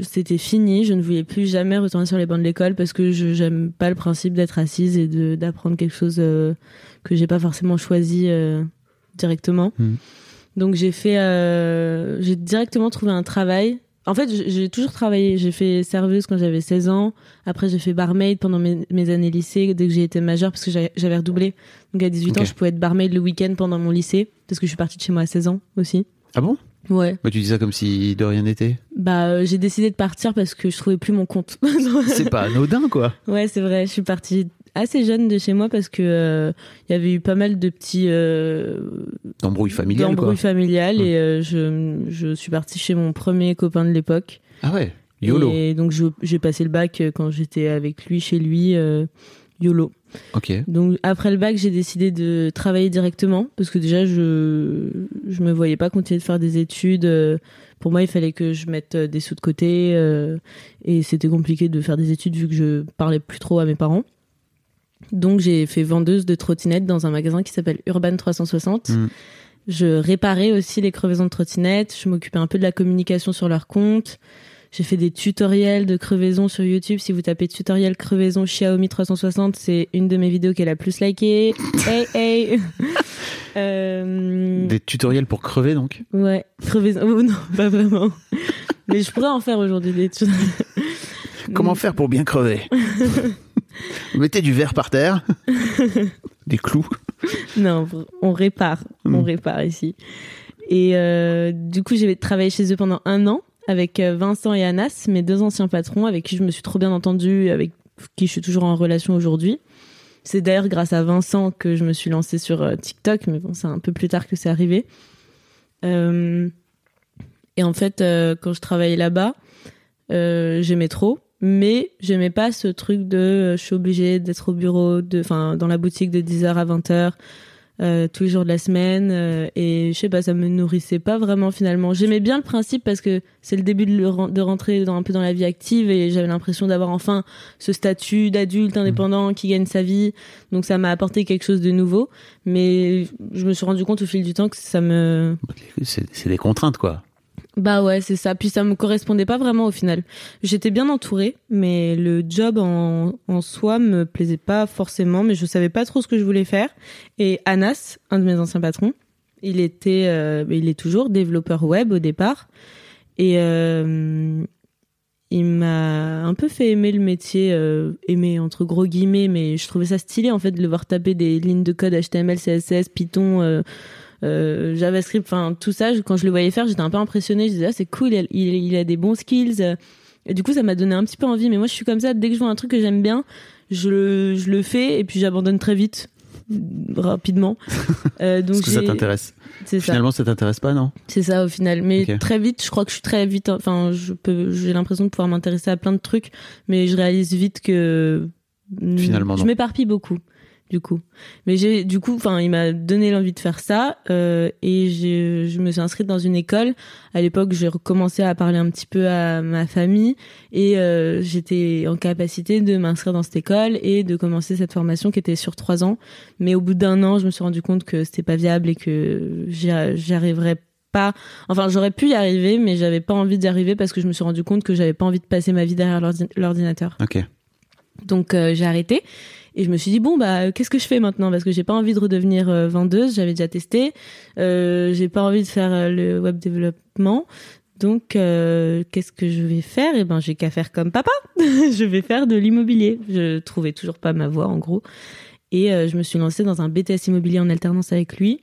c'était fini. Je ne voulais plus jamais retourner sur les bancs de l'école parce que je j'aime pas le principe d'être assise et de d'apprendre quelque chose euh, que j'ai pas forcément choisi euh, directement. Mhm. Donc j'ai fait, euh, j'ai directement trouvé un travail. En fait, j'ai toujours travaillé. J'ai fait serveuse quand j'avais 16 ans. Après, j'ai fait barmaid pendant mes, mes années lycée, dès que j'ai été majeure, parce que j'avais redoublé. Donc à 18 ans, je pouvais être barmaid le week-end pendant mon lycée, parce que je suis partie de chez moi à 16 ans aussi. Ah bon? Ouais. bah, Tu dis ça comme si de rien n'était. Bah, euh, j'ai décidé de partir parce que je trouvais plus mon compte. C'est pas anodin, quoi. Ouais, c'est vrai. Je suis partie assez jeune de chez moi parce que euh, il y avait eu pas mal de petits euh, D'embrouille familiale, quoi. d'embrouilles familiales et euh, je, je suis partie chez mon premier copain de l'époque. Ah ouais, YOLO. Et donc j'ai passé le bac euh, quand j'étais avec lui chez lui. YOLO. Ok. Donc après le bac, j'ai décidé de travailler directement parce que déjà je je me voyais pas continuer de faire des études. euh, Pour moi, il fallait que je mette euh, des sous de côté euh, et c'était compliqué de faire des études vu que je parlais plus trop à mes parents. Donc j'ai fait vendeuse de trottinettes dans un magasin qui s'appelle Urban 360. Mm. Je réparais aussi les crevaisons de trottinettes, je m'occupais un peu de la communication sur leur compte. J'ai fait des tutoriels de crevaison sur YouTube. Si vous tapez tutoriel crevaison Xiaomi 360, c'est une de mes vidéos qui est la plus likée. hey, hey. Euh, Des tutoriels pour crever, donc Ouais, crevaison. Oh, non, pas vraiment. Mais je pourrais en faire aujourd'hui des tutoriels. Comment faire pour bien crever? Vous mettez du verre par terre, des clous. Non, on répare. On Mm. répare ici. Et euh, du coup, j'ai travaillé chez eux pendant un an avec euh, Vincent et Anas, mes deux anciens patrons, avec qui je me suis trop bien entendue, avec qui je suis toujours en relation aujourd'hui. C'est d'ailleurs grâce à Vincent que je me suis lancée sur euh, TikTok, mais bon, c'est un peu plus tard que c'est arrivé. Euh, et en fait, quand je travaillais là-bas, j'aimais trop, mais j'aimais pas ce truc de je suis obligée d'être au bureau, enfin, dans la boutique de 10h à 20h. Euh, tous les jours de la semaine euh, et je sais pas ça me nourrissait pas vraiment finalement. J'aimais bien le principe parce que c'est le début de, le de rentrer dans, un peu dans la vie active et j'avais l'impression d'avoir enfin ce statut d'adulte indépendant qui gagne sa vie. Donc ça m'a apporté quelque chose de nouveau. Mais je me suis rendu compte au fil du temps que ça me c'est des contraintes, quoi. Bah ouais, c'est ça. Puis ça me correspondait pas vraiment au final. J'étais bien entourée, mais le job en, en soi me plaisait pas forcément, mais je savais pas trop ce que je voulais faire. Et Anas, un de mes anciens patrons, il était, euh, il est toujours développeur web au départ, et euh, il m'a un peu fait aimer le métier, euh, aimer entre gros guillemets, mais je trouvais ça stylé en fait de le voir taper des lignes de code HTML, CSS, Python. Euh, JavaScript, enfin tout ça, quand je le voyais faire, j'étais un peu impressionnée. Je disais, ah, c'est cool, il, il, il a des bons skills. Et du coup, ça m'a donné un petit peu envie. Mais moi, je suis comme ça, dès que je vois un truc que j'aime bien, je le, je le fais et puis j'abandonne très vite, rapidement. Euh, donc Parce que ça t'intéresse. c'est ça, Finalement, ça t'intéresse pas, non? C'est ça au final. Mais très vite, je crois que je suis très vite. Enfin, je peux, j'ai l'impression de pouvoir m'intéresser à plein de trucs, mais je réalise vite que Finalement, je m'éparpille beaucoup. Du coup, mais j'ai du coup, enfin, il m'a donné l'envie de faire ça euh, et j'ai- je me suis inscrite dans une école. À l'époque, j'ai recommencé à parler un petit peu à ma famille et euh, j'étais en capacité de m'inscrire dans cette école et de commencer cette formation qui était sur trois ans. Mais au bout d'un an, je me suis rendu compte que c'était pas viable et que j'y arriverais pas. Enfin, j'aurais pu y arriver, mais j'avais pas envie d'y arriver parce que je me suis rendu compte que j'avais pas envie de passer ma vie derrière l'ordi- l'ordinateur. Ok. Donc euh, j'ai arrêté et je me suis dit bon bah qu'est-ce que je fais maintenant? Parce que j'ai pas envie de redevenir euh, vendeuse, j'avais déjà testé, euh, j'ai pas envie de faire euh, le web développement. Donc euh, qu'est-ce que je vais faire? Eh ben j'ai qu'à faire comme papa. je vais faire de l'immobilier. Je trouvais toujours pas ma voie en gros et euh, je me suis lancée dans un BTS immobilier en alternance avec lui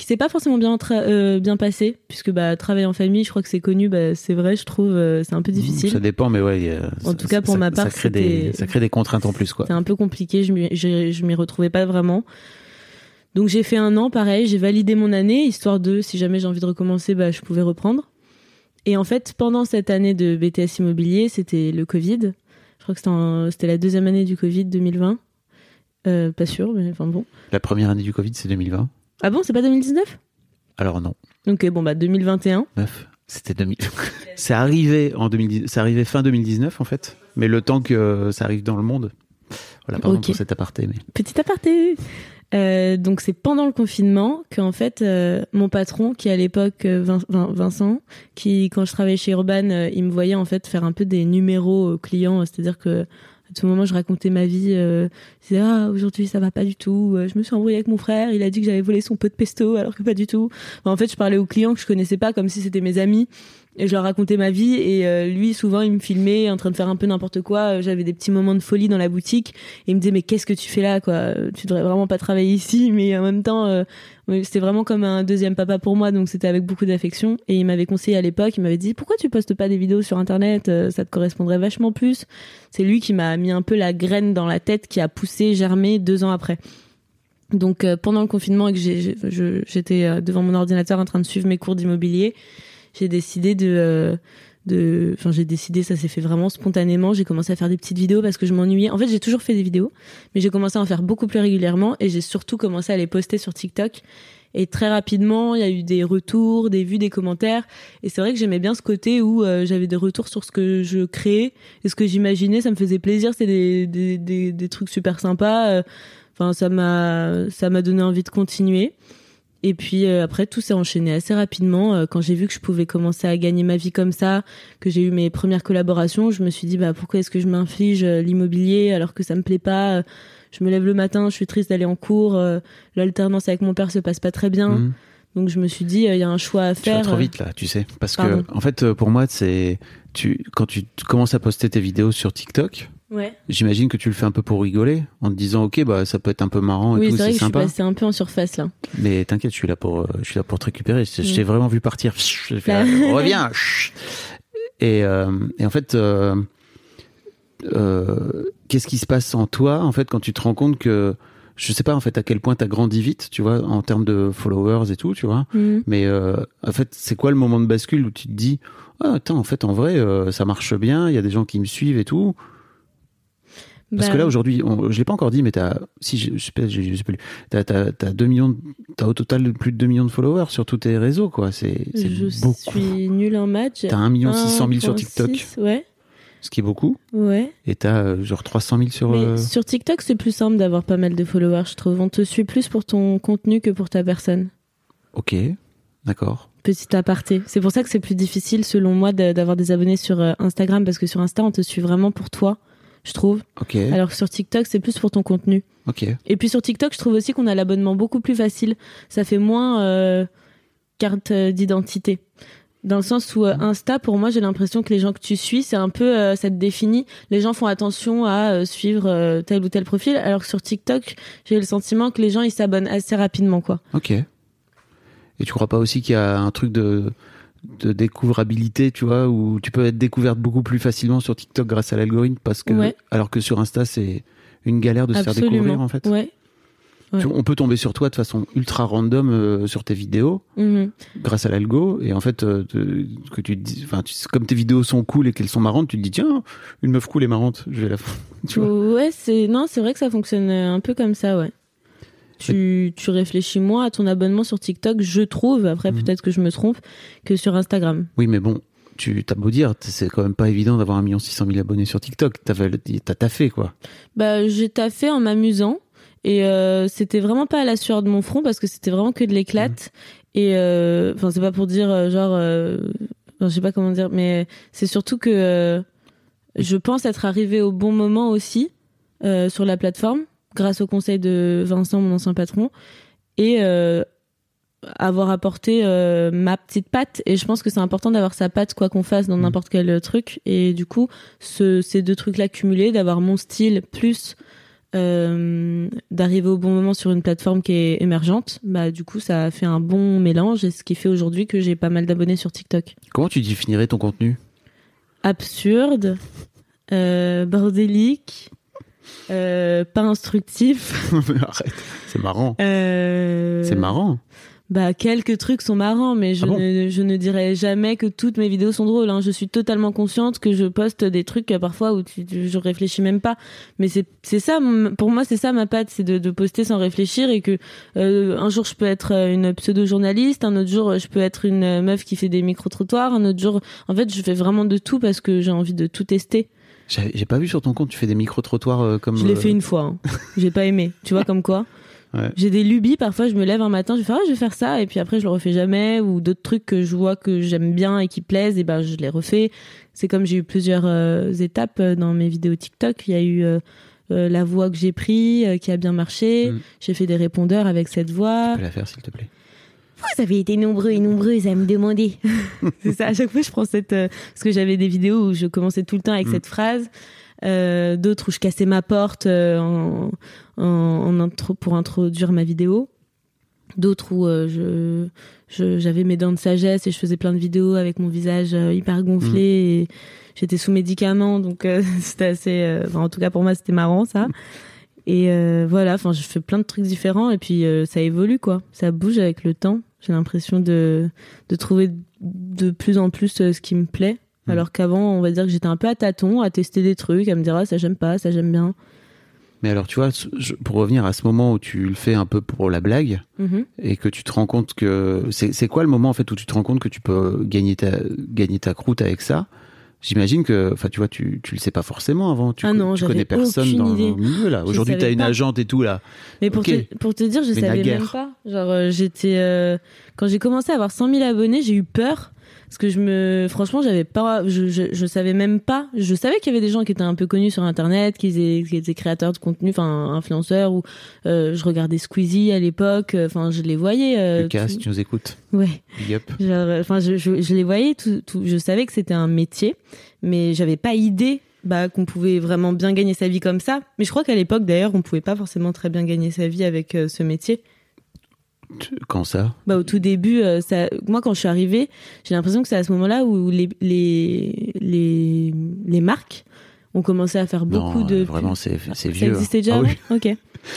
qui s'est pas forcément bien euh, bien passé puisque bah travailler en famille, je crois que c'est connu, bah, c'est vrai, je trouve euh, c'est un peu difficile. Ça dépend, mais ouais. En ça- tout cas, pour ça- ma part, ça crée, des, c'était- ça crée des contraintes en plus, quoi. C'est un peu compliqué, je m'y, je, je m'y retrouvais pas vraiment. Donc j'ai fait un an, pareil, j'ai validé mon année, histoire de, si jamais j'ai envie de recommencer, bah, je pouvais reprendre. Et en fait, pendant cette année de BTS immobilier, c'était le Covid. Je crois que c'était la deuxième année du Covid 2020. Euh, pas sûr, mais enfin bon. La première année du Covid, c'est 2020. Ah bon, c'est pas 2019 Alors non, Ok, bon bah 2021. meuf, c'était 2000. c'est arrivé en 2010, c'est arrivé fin 2019 en fait, mais le temps que ça arrive dans le monde. Voilà, pardon Ok. pour cet aparté, mais Petit aparté. Euh, donc c'est pendant le confinement que en fait euh, mon patron qui à l'époque euh, Vin- Vin- Vincent qui quand je travaillais chez Urban euh, il me voyait en fait faire un peu des numéros aux clients c'est-à-dire que à tout moment je racontais ma vie euh, je disais ah aujourd'hui ça va pas du tout. Euh, je me suis embrouillée avec mon frère. Il a dit que j'avais volé son pot de pesto alors que pas du tout. En fait je parlais aux clients que je connaissais pas comme si c'était mes amis et je leur racontais ma vie et euh, lui souvent il me filmait en train de faire un peu n'importe quoi. Euh, j'avais des petits moments de folie dans la boutique. Et il me disait mais qu'est-ce que tu fais là quoi? Tu devrais vraiment pas travailler ici. Mais en même temps euh, c'était vraiment comme un deuxième papa pour moi. Donc c'était avec beaucoup d'affection. Et il m'avait conseillé à l'époque il m'avait dit pourquoi tu postes pas des vidéos sur internet? Euh, ça te correspondrait vachement plus. C'est lui qui m'a mis un peu la graine dans la tête qui a poussé germé deux ans après. Donc euh, pendant le confinement et que j'étais euh, devant mon ordinateur en train de suivre mes cours d'immobilier j'ai décidé de euh, de enfin j'ai décidé ça s'est fait vraiment spontanément. J'ai commencé à faire des petites vidéos parce que je m'ennuyais. En fait j'ai toujours fait des vidéos mais j'ai commencé à en faire beaucoup plus régulièrement et j'ai surtout commencé à les poster sur TikTok. Et très rapidement il y a eu des retours des vues des commentaires. Et c'est vrai que j'aimais bien ce côté où euh, j'avais des retours sur ce que je créais et ce que j'imaginais. Ça me faisait plaisir. C'était des, des, des, des trucs super sympas. Euh, enfin ça m'a ça m'a donné envie de continuer et puis euh, après tout s'est enchaîné assez rapidement euh, quand j'ai vu que je pouvais commencer à gagner ma vie comme ça, que j'ai eu mes premières collaborations, je me suis dit bah pourquoi est-ce que je m'inflige euh, l'immobilier alors que ça me plaît pas Je me lève le matin, je suis triste d'aller en cours, l'alternance avec mon père se passe pas très bien. Mhm. Donc je me suis dit il y a un choix à tu vas faire. trop vite là, tu sais, parce Pardon. que en fait, pour moi, c'est tu quand tu commences à poster tes vidéos sur TikTok. Ouais. J'imagine que tu le fais un peu pour rigoler, en te disant ok bah ça peut être un peu marrant et Oui, tout, c'est vrai c'est que je suis passée un peu en surface là. Mais t'inquiète, je suis là pour, euh, je suis là pour te récupérer. Je, je Mm. t'ai vraiment vu partir. Fait, Là. euh, reviens. Et, euh, et en fait, euh, euh, qu'est-ce qui se passe en toi, en fait, quand tu te rends compte que, je sais pas, en fait, à quel point t'as grandi vite, tu vois, en termes de followers et tout, tu vois. Mhm. Mais en fait, c'est quoi le moment de bascule où tu te dis, ah, attends, en fait, en vrai, ça marche bien. Il y a des gens qui me suivent et tout. Parce Bah, que là aujourd'hui, on- je l'ai pas encore dit, mais t'as, si je, je sais pas, je, je sais plus, t'as, t'as, t'as 2 millions, t'as au total plus de 2 millions de followers sur tous tes réseaux, quoi. C'est, je beaucoup. suis nulle en match. T'as 1 million 600 000 sur TikTok, 1,6, Ouais. ce qui est beaucoup, Ouais. et t'as euh, genre 300 000 sur. Mais euh, sur TikTok, c'est plus simple d'avoir pas mal de followers, je trouve. On te suit plus pour ton contenu que pour ta personne. Ok, d'accord. Petit aparté. C'est pour ça que c'est plus difficile, selon moi, d'avoir des abonnés sur euh, Instagram, parce que sur Insta, on te suit vraiment pour toi, je trouve. Alors que sur TikTok, c'est plus pour ton contenu. Et puis sur TikTok, je trouve aussi qu'on a l'abonnement beaucoup plus facile. Ça fait moins euh, carte euh, d'identité. Dans le sens où euh, Insta, pour moi, j'ai l'impression que les gens que tu suis, c'est un peu, euh, ça te définit. Les gens font attention à euh, suivre tel ou tel profil, alors que sur TikTok, j'ai le sentiment que les gens ils s'abonnent assez rapidement, quoi. Ok. Et tu crois pas aussi qu'il y a un truc de, de découvrabilité, tu vois, où tu peux être découverte beaucoup plus facilement sur TikTok grâce à l'algorithme, parce que, Ouais. alors que sur Insta, c'est une galère de se faire découvrir, en fait. Ouais. Ouais. Tu- On peut tomber sur toi de façon ultra random euh, sur tes vidéos Mhm. grâce à l'algo et en fait euh, te- que tu dis enfin comme tes vidéos sont cool et qu'elles sont marrantes tu te dis tiens une meuf cool et marrante je vais la tu vois Ouais, c'est non, c'est vrai que ça fonctionne euh, un peu comme ça, ouais. Tu, tu réfléchis moins à ton abonnement sur TikTok, je trouve, après Mhm. peut-être que je me trompe, que sur Instagram. oui mais bon tu t'as beau dire c'est quand même pas évident d'avoir un million six cent mille abonnés sur TikTok. T'as taffé quoi. Bah, j'ai taffé en m'amusant et euh, c'était vraiment pas à la sueur de mon front parce que c'était vraiment que de l'éclate. Et euh, enfin c'est pas pour dire euh, genre euh, je sais pas comment dire mais c'est surtout que euh, je pense être arrivée au bon moment aussi euh, sur la plateforme grâce au conseil de Vincent mon ancien patron et euh, avoir apporté euh, ma petite patte et je pense que c'est important d'avoir sa patte quoi qu'on fasse dans Mhm. n'importe quel truc. Et du coup ce, ces deux trucs là cumulés d'avoir mon style plus euh, d'arriver au bon moment sur une plateforme qui est émergente bah du coup ça a fait un bon mélange. Et ce qui fait aujourd'hui que j'ai pas mal d'abonnés sur TikTok. Comment tu définirais ton contenu? Absurde euh, bordélique euh, pas instructif arrête c'est marrant euh, c'est marrant Bah quelques trucs sont marrants, mais je, Ah bon ne, je ne dirais jamais que toutes mes vidéos sont drôles. Hein. Je suis totalement consciente que je poste des trucs euh, parfois où tu, tu- je réfléchis même pas. Mais c'est ça, pour moi c'est ça ma patte, c'est de, de poster sans réfléchir et que euh, un jour je peux être une pseudo journaliste, un autre jour je peux être une meuf qui fait des micro trottoirs, un autre jour, en fait je fais vraiment de tout parce que j'ai envie de tout tester. J'ai pas vu sur ton compte, tu fais des micro-trottoirs euh, comme. Je l'ai euh, fait une fois, hein. j'ai pas aimé. Tu vois comme quoi. Ouais. J'ai des lubies, parfois je me lève un matin, je faire ah, je vais faire ça et puis après je le refais jamais ou d'autres trucs que je vois que j'aime bien et qui plaisent et ben je les refais. C'est comme j'ai eu plusieurs euh, étapes euh, dans mes vidéos TikTok, il y a eu euh, la voix que j'ai pris euh, qui a bien marché, Mm. j'ai fait des répondeurs avec cette voix. Tu peux la faire s'il te plaît. Vous avez été nombreux et nombreuses à me demander. c'est ça, à chaque fois je prends cette euh, parce que j'avais des vidéos où je commençais tout le temps avec Mm. cette phrase. Euh, d'autres où je cassais ma porte euh, en, en, en intro pour introduire ma vidéo. D'autres où je j'avais mes dents de sagesse et je faisais plein de vidéos avec mon visage hyper gonflé et j'étais sous médicaments donc c'était assez enfin, en tout cas pour moi c'était marrant ça. Et euh, voilà, enfin je fais plein de trucs différents et puis euh, ça évolue quoi. Ça bouge avec le temps. J'ai l'impression de de trouver de plus en plus euh, ce qui me plaît. Mm. Alors qu'avant, on va dire que j'étais un peu à tâtons, à tester des trucs, à me dire ah, ça j'aime pas, ça j'aime bien. Mais alors, tu vois, pour revenir à ce moment où tu le fais un peu pour la blague Mhm. et que tu te rends compte que c'est c'est quoi le moment en fait où tu te rends compte que tu peux gagner ta gagner ta croûte avec ça? J'imagine que, enfin, tu vois, tu tu le sais pas forcément avant. Tu, Ah non, tu connais personne dans idée. le milieu là. Aujourd'hui, savais t'as une pas. agente et tout là. Mais pour, te, pour te dire, je Mais savais même pas. Genre, euh, j'étais. euh, quand j'ai commencé à avoir 100 000 abonnés, j'ai eu peur. Parce que je me. Franchement, j'avais pas. Je, je, je savais même pas. Je savais qu'il y avait des gens qui étaient un peu connus sur Internet, qui étaient, qui étaient créateurs de contenu, enfin, influenceurs, ou euh, je regardais Squeezie à l'époque. euh, Enfin, je les voyais. euh, Lucas, tout- tu nous écoutes, Ouais. Genre, euh, Enfin, je, je, je les voyais, tout, tout, je savais que c'était un métier, mais j'avais pas idée bah, qu'on pouvait vraiment bien gagner sa vie comme ça. Mais je crois qu'à l'époque, d'ailleurs, on pouvait pas forcément très bien gagner sa vie avec euh, ce métier. Quand ça Bah, au tout début, euh, ça, moi, quand je suis arrivée, j'ai l'impression que c'est à ce moment-là où les, les, les, les marques ont commencé à faire beaucoup Non, de. euh, vraiment, c'est Ça vieux. hein. existait déjà Ah oui. Ok.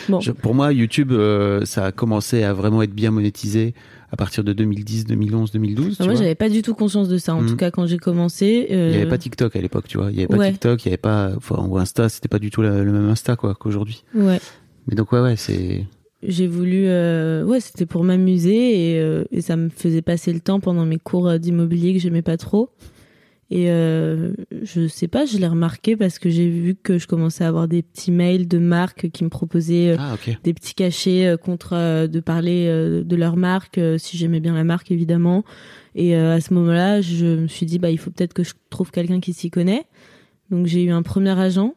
Bon. Je- pour moi, YouTube, euh, ça a commencé à vraiment être bien monétisé à partir de 2010, 2011, 2012. Ah, moi, j'avais pas du tout conscience de ça. En Mhm. tout cas, quand j'ai commencé. euh, Il n'y avait pas TikTok à l'époque, tu vois. Il n'y avait pas Ouais. TikTok, il n'y avait pas, enfin, ou Insta, c'était pas du tout la- le même Insta, quoi, qu'aujourd'hui. Ouais. Mais donc, ouais, ouais, c'est, j'ai voulu euh, ouais c'était pour m'amuser et, euh, et ça me faisait passer le temps pendant mes cours euh, d'immobilier que j'aimais pas trop. Et euh, je sais pas je l'ai remarqué parce que j'ai vu que je commençais à avoir des petits mails de marques qui me proposaient ah, des petits cachets contre de parler de leur marque si j'aimais bien la marque évidemment. Et à ce moment-là je me suis dit bah il faut peut-être que je trouve quelqu'un qui s'y connaît. Donc j'ai eu un premier agent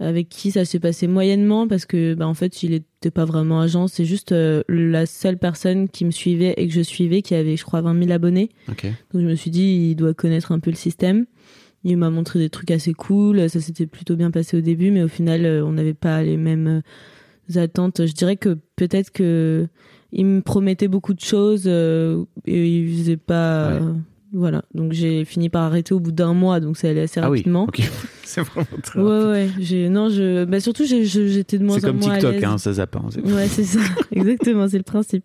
avec qui ça s'est passé moyennement parce que bah en fait il était pas vraiment agent. C'est juste euh, la seule personne qui me suivait et que je suivais qui avait je crois 20 000 abonnés. Donc je me suis dit il doit connaître un peu le système. Il m'a montré des trucs assez cool. Ça s'était plutôt bien passé au début mais au final euh, on n'avait pas les mêmes euh, attentes. Je dirais que peut-être que il me promettait beaucoup de choses euh, et il faisait pas Ouais. euh, voilà. Donc j'ai fini par arrêter au bout d'un mois donc ça allait assez Ah oui. rapidement. c'est vraiment très Ouais, ouais. J'ai, non, je, bah surtout, j'ai- j'étais de moins C'est en comme moins à TikTok, l'aise. hein, ça zappe. hein, c'est- Ouais, c'est ça. Exactement, c'est le principe.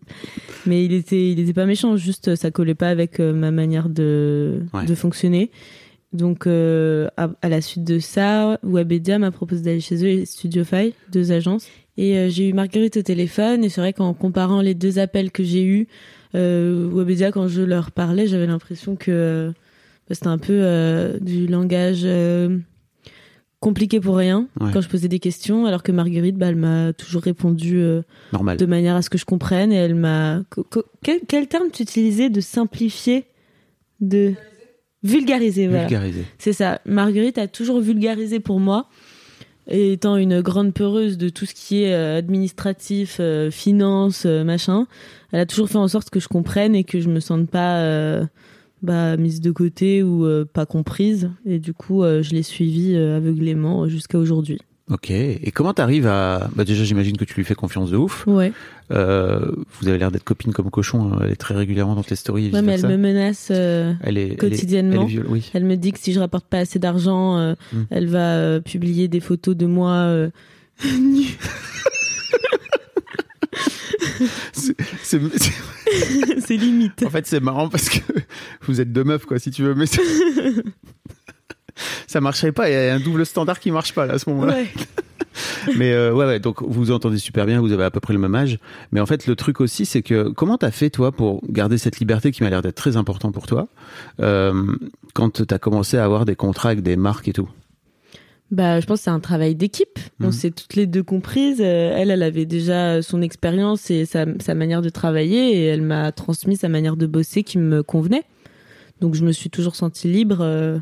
Mais il était, il était pas méchant, juste ça collait pas avec euh, ma manière de, Ouais. de fonctionner. Donc, euh, à, à la suite de ça, Webedia m'a proposé d'aller chez eux et Studiofy, deux agences. Et euh, j'ai eu Marguerite au téléphone. Et c'est vrai qu'en comparant les deux appels que j'ai eus, euh, Webedia, quand je leur parlais, j'avais l'impression que euh, bah, c'était un peu euh, du langage euh, compliqué pour rien Ouais. quand je posais des questions, alors que Marguerite, bah, elle m'a toujours répondu euh, Normal. de manière à ce que je comprenne. Et elle m'a. Quel, quel terme tu utilisais de simplifier De. Vulgariser, voilà. Vulgarisé. C'est ça. Marguerite a toujours vulgarisé pour moi. Et étant une grande peureuse de tout ce qui est euh, administratif, euh, finance, euh, machin, elle a toujours fait en sorte que je comprenne et que je me sente pas bah, mise de côté ou euh, pas comprise. Et du coup, euh, je l'ai suivie euh, aveuglément jusqu'à aujourd'hui. Ok. Et comment t'arrives à, bah déjà, j'imagine que tu lui fais confiance de ouf. Ouais. Euh, vous avez l'air d'être copine comme cochon. hein. Elle est très régulièrement dans tes stories. Ouais, mais elle me menace. euh, Elle est, elle est- quotidiennement. Elle est, viol- oui. Elle me dit que si je rapporte pas assez d'argent, euh, Mm. elle va publier des photos de moi nue. C'est- limite. En fait, c'est marrant parce que vous êtes deux meufs, quoi, si tu veux, mais ça, ça marcherait pas. Il y a un double standard qui marche pas là à ce moment-là. Ouais. Mais euh, ouais, ouais, donc vous vous entendez super bien, vous avez à peu près le même âge. Mais en fait, le truc aussi, c'est que comment t'as fait toi pour garder cette liberté qui m'a l'air d'être très important pour toi euh, quand t'as commencé à avoir des contrats avec des marques et tout? Bah, je pense que c'est un travail d'équipe. On Mhm. s'est toutes les deux comprises. Euh, Elle, elle avait déjà son expérience et sa, sa manière de travailler et elle m'a transmis sa manière de bosser qui me convenait. Donc, je me suis toujours sentie libre euh,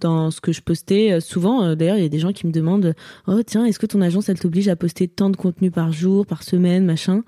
dans ce que je postais. Euh, Souvent, euh, d'ailleurs, il y a des gens qui me demandent Oh, tiens, est-ce que ton agence, elle t'oblige à poster tant de contenu par jour, par semaine, machin?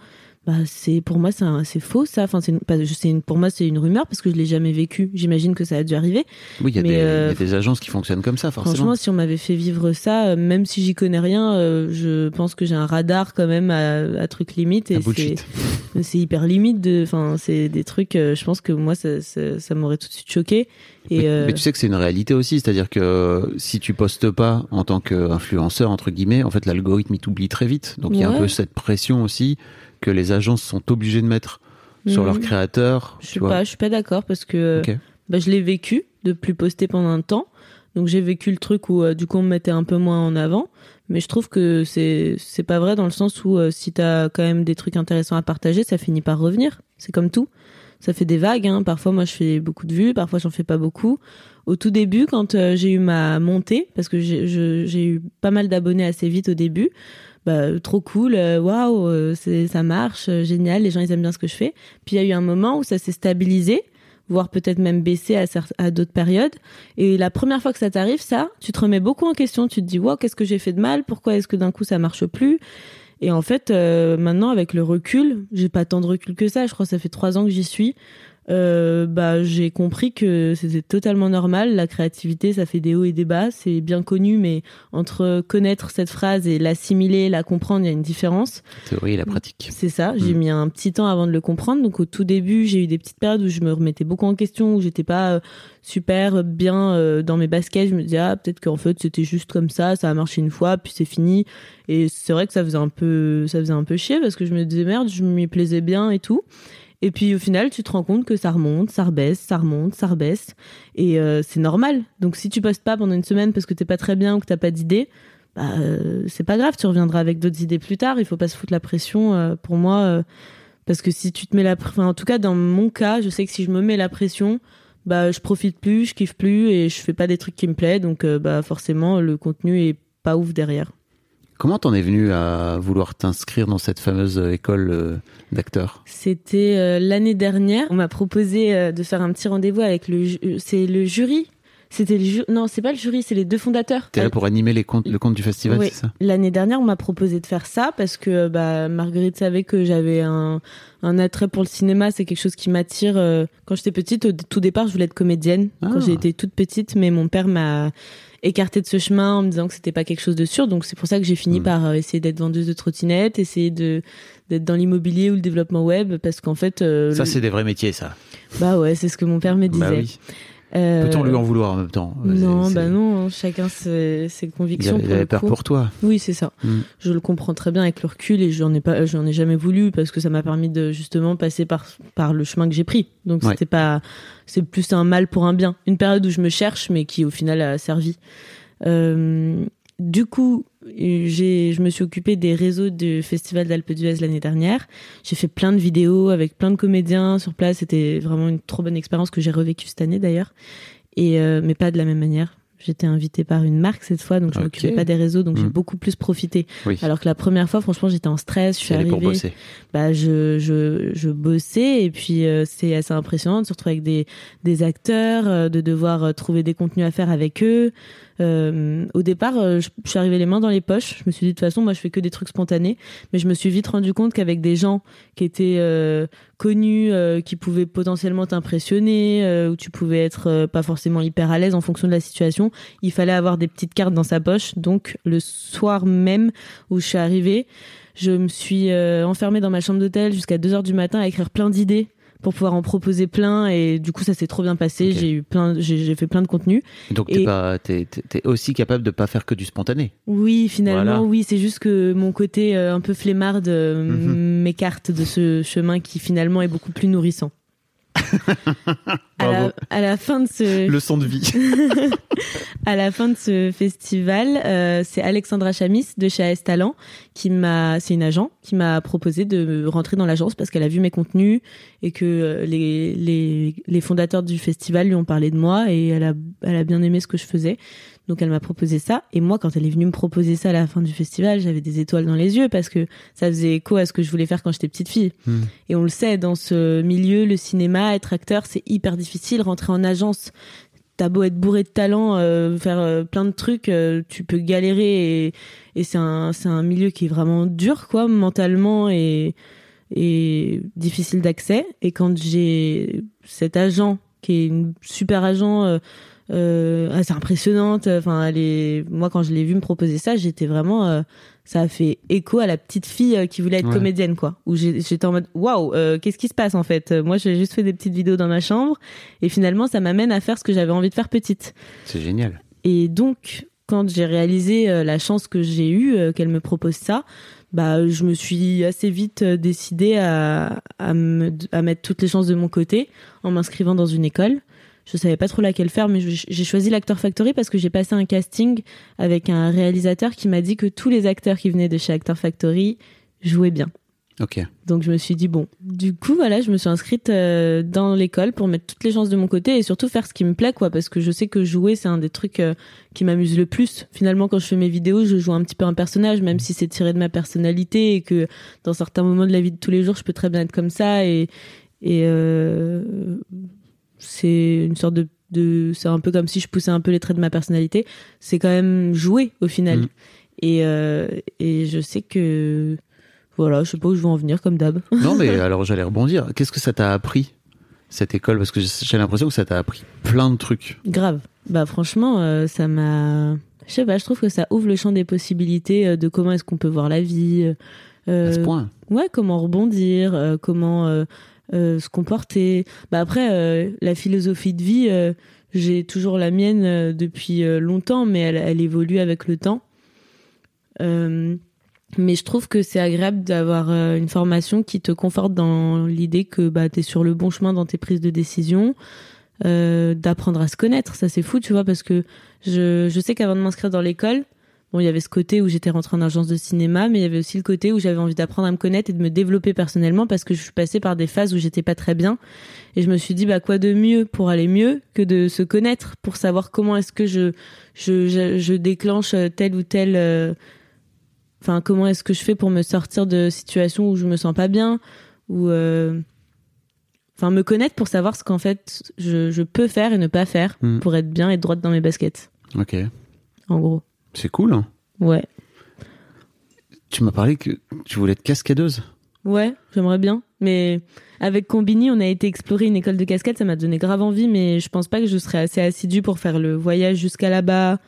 Bah c'est pour moi c'est c'est faux ça enfin c'est pas- je- une- pour moi c'est une rumeur parce que je l'ai jamais vécu j'imagine que ça a dû arriver Oui, il y, a Mais, des- il y euh, a des agences qui fonctionnent comme ça, forcément. Franchement, si on m'avait fait vivre ça, euh, même si j'y connais rien, euh, je pense que j'ai un radar quand même à, à trucs limites Un et c'est hyper limite de, enfin c'est des trucs. euh, je pense que moi ça, ça, ça m'aurait tout de suite choqué. Et mais, euh, mais tu sais que c'est une réalité aussi, c'est-à-dire que si tu postes pas en tant qu'influenceur entre guillemets, en fait l'algorithme il t'oublie très vite. Donc il y a un peu cette pression aussi que les agences sont obligées de mettre sur Mhm. leurs créateurs. je suis vois. pas, je suis pas d'accord parce que bah, je l'ai vécu de plus poster pendant un temps. Donc j'ai vécu le truc où euh, du coup on me mettait un peu moins en avant, mais je trouve que c'est c'est pas vrai dans le sens où euh, si t'as quand même des trucs intéressants à partager, ça finit par revenir. C'est comme tout. Ça fait des vagues. Hein. Parfois moi je fais beaucoup de vues, parfois j'en fais pas beaucoup. Au tout début, quand euh, j'ai eu ma montée, parce que j'ai eu pas mal d'abonnés assez vite au début, bah trop cool, euh, waouh, euh, c'est ça marche, euh, génial, les gens ils aiment bien ce que je fais. Puis il y a eu un moment où ça s'est stabilisé voire peut-être même baissé à, à d'autres périodes. Et la première fois que ça t'arrive, ça, tu te remets beaucoup en question. Tu te dis, wow, qu'est-ce que j'ai fait de mal Pourquoi est-ce que d'un coup ça marche plus? Et en fait, euh, maintenant, avec le recul, j'ai pas tant de recul que ça. Je crois que ça fait trois ans que j'y suis. Euh, bah, j'ai compris que c'était totalement normal. La créativité, ça fait des hauts et des bas. C'est bien connu, mais entre connaître cette phrase et l'assimiler, la comprendre, il y a une différence. Théorie et la pratique. C'est ça. J'ai Mm. mis un petit temps avant de le comprendre. Donc au tout début, j'ai eu des petites périodes où je me remettais beaucoup en question, où j'étais pas euh, super bien euh, dans mes baskets. Je me disais ah peut-être qu'en fait c'était juste comme ça, ça a marché une fois, puis c'est fini. Et c'est vrai que ça faisait un peu, ça faisait un peu chier parce que je me disais merde, je m'y plaisais bien et tout. Et puis au final, tu te rends compte que ça remonte, ça rebaisse, ça remonte, ça rebaisse, et euh, c'est normal. Donc si tu postes pas pendant une semaine parce que t'es pas très bien ou que t'as pas d'idée, bah euh, c'est pas grave, tu reviendras avec d'autres idées plus tard. Il faut pas se foutre la pression. euh, pour moi, parce que si tu te mets la, pr- enfin, en tout cas dans mon cas, je sais que si je me mets la pression, bah je profite plus, je kiffe plus et je fais pas des trucs qui me plaisent. Donc bah forcément le contenu est pas ouf derrière. Comment t'en es venu à vouloir t'inscrire dans cette fameuse euh, école euh, d'acteurs? C'était euh, l'année dernière. On m'a proposé de faire un petit rendez-vous avec le, ju- c'est le jury. C'était le jury. Non, c'est pas le jury, c'est les deux fondateurs. T'es là pour animer les comptes, le compte du festival, Oui. c'est ça? L'année dernière, on m'a proposé de faire ça parce que bah, Marguerite savait que j'avais un, un attrait pour le cinéma. C'est quelque chose qui m'attire. Quand j'étais petite, au tout départ, je voulais être comédienne. Ah. Quand j'ai été toute petite, mais mon père m'a écarté de ce chemin en me disant que c'était pas quelque chose de sûr. Donc c'est pour ça que j'ai fini Mm. par euh, essayer d'être vendeuse de trottinettes, essayer de d'être dans l'immobilier ou le développement web parce qu'en fait euh, Ça, le- c'est des vrais métiers, ça. bah ouais c'est ce que mon père me disait Bah oui. Euh, Peut-on lui en vouloir en même temps? Non bah non chacun ses, convictions il avait peur pour toi. Oui, c'est ça. Mm. Je le comprends très bien avec le recul et j'en ai pas, j'en ai jamais voulu parce que ça m'a permis de justement passer par par le chemin que j'ai pris. Donc Ouais. c'était pas, c'est plus un mal pour un bien. Une période où je me cherche, mais qui au final a servi. Euh, du coup, je me suis occupée des réseaux du Festival d'Alpe d'Huez l'année dernière. J'ai fait plein de vidéos avec plein de comédiens sur place. C'était vraiment une trop bonne expérience que j'ai revécue cette année d'ailleurs. Et euh, mais pas de la même manière. J'étais invitée par une marque cette fois, donc je m'occupais pas des réseaux, donc j'ai Mm. beaucoup plus profité. Oui. Alors que la première fois, franchement, j'étais en stress. Je suis arrivée, pour bosser. bah je je je bossais et puis euh, c'est assez impressionnant de se retrouver avec des des acteurs, euh, de devoir euh, trouver des contenus à faire avec eux. Euh, au départ, euh, je, suis arrivée les mains dans les poches. Je me suis dit de toute façon, moi, je fais que des trucs spontanés, mais je me suis vite rendu compte qu'avec des gens qui étaient euh, connus, euh, qui pouvaient potentiellement t'impressionner, euh, où tu pouvais être euh, pas forcément hyper à l'aise en fonction de la situation, il fallait avoir des petites cartes dans sa poche. Donc le soir même où je suis arrivée, je me suis enfermée dans ma chambre d'hôtel jusqu'à 2 heures du matin à écrire plein d'idées pour pouvoir en proposer plein et du coup ça s'est trop bien passé j'ai eu plein j'ai fait plein de contenu Donc t'es Et- t'es aussi capable de pas faire que du spontané. oui finalement Voilà. oui c'est juste que mon côté euh, un peu flemmarde euh, Mhm. m'écarte de ce chemin qui finalement est beaucoup plus nourrissant à, Bravo. la, à la fin de ce Leçon de vie. à la fin de ce festival, euh, c'est Alexandra Chamis de chez AS Talent qui m'a, c'est une agent qui m'a proposé de rentrer dans l'agence parce qu'elle a vu mes contenus et que euh, les, les, les fondateurs du festival lui ont parlé de moi et elle a, elle a bien aimé ce que je faisais. Donc elle m'a proposé ça et moi quand elle est venue me proposer ça à la fin du festival, j'avais des étoiles dans les yeux parce que ça faisait écho à ce que je voulais faire quand j'étais petite fille. Hmm. Et on le sait dans ce milieu, le cinéma, être acteur, c'est hyper difficile. Rentrer en agence, t'as beau être bourré de talent, euh, faire euh, plein de trucs, euh, tu peux galérer et, et c'est un c'est un milieu qui est vraiment dur quoi mentalement et et difficile d'accès. Et quand j'ai cet agent qui est une super agent euh, euh, assez impressionnante, enfin elle est moi quand je l'ai vu me proposer ça, j'étais vraiment euh, ça a fait écho à la petite fille euh, qui voulait être Ouais. comédienne quoi où j'étais en mode waouh euh, qu'est-ce qui se passe en fait? Euh, moi j'ai juste fait des petites vidéos dans ma chambre et finalement ça m'amène à faire ce que j'avais envie de faire petite C'est génial. et donc, quand j'ai réalisé euh, la chance que j'ai eue euh, qu'elle me propose ça, bah, je me suis assez vite euh, décidée à, à, me, à mettre toutes les chances de mon côté en m'inscrivant dans une école. Je savais pas trop laquelle faire, mais j'ai choisi l'Actor Factory parce que j'ai passé un casting avec un réalisateur qui m'a dit que tous les acteurs qui venaient de chez Actor Factory jouaient bien. Ok. Donc je me suis dit bon. Du coup voilà, je me suis inscrite euh, dans l'école pour mettre toutes les chances de mon côté et surtout faire ce qui me plaît quoi parce que je sais que jouer c'est un des trucs euh, qui m'amuse le plus. Finalement quand je fais mes vidéos, je joue un petit peu un personnage même si c'est tiré de ma personnalité et que dans certains moments de la vie de tous les jours, je peux très bien être comme ça et et euh, c'est une sorte de de c'est un peu comme si je poussais un peu les traits de ma personnalité, c'est quand même jouer au final. Mhm. Et euh, et je sais que voilà, je sais pas où je vais en venir comme d'hab. Non, mais alors j'allais rebondir. Qu'est-ce que ça t'a appris, cette école? Parce que j'ai l'impression que ça t'a appris plein de trucs. Grave. Bah franchement, euh, ça m'a. Je sais pas, je trouve que ça ouvre le champ des possibilités euh, de comment est-ce qu'on peut voir la vie. euh, À ce point. Ouais, comment rebondir, euh, comment se comporter. Bah après, euh, la philosophie de vie, euh, j'ai toujours la mienne euh, depuis euh, longtemps, mais elle, elle évolue avec le temps. Euh, mais je trouve que c'est agréable d'avoir euh, une formation qui te conforte dans l'idée que bah, tu es sur le bon chemin dans tes prises de décision, euh, d'apprendre à se connaître. Ça, c'est fou, tu vois, parce que je, je sais qu'avant de m'inscrire dans l'école, bon, il y avait ce côté où j'étais rentrée en agence de cinéma, mais il y avait aussi le côté où j'avais envie d'apprendre à me connaître et de me développer personnellement parce que je suis passée par des phases où j'étais pas très bien. Et je me suis dit, bah, quoi de mieux pour aller mieux que de se connaître, pour savoir comment est-ce que je, je, je, je déclenche tel ou tel, euh, enfin, comment est-ce que je fais pour me sortir de situations où je me sens pas bien, ou, euh, enfin, me connaître pour savoir ce qu'en fait je, je peux faire et ne pas faire Hmm. pour être bien et droite dans mes baskets, Ok. en gros. C'est cool. hein. Ouais. Tu m'as parlé que tu voulais être cascadeuse. Ouais, j'aimerais bien. Mais avec Combini, on a été explorer une école de cascade, ça m'a donné grave envie, mais je pense pas que je serais assez assidue pour faire le voyage jusqu'à là-bas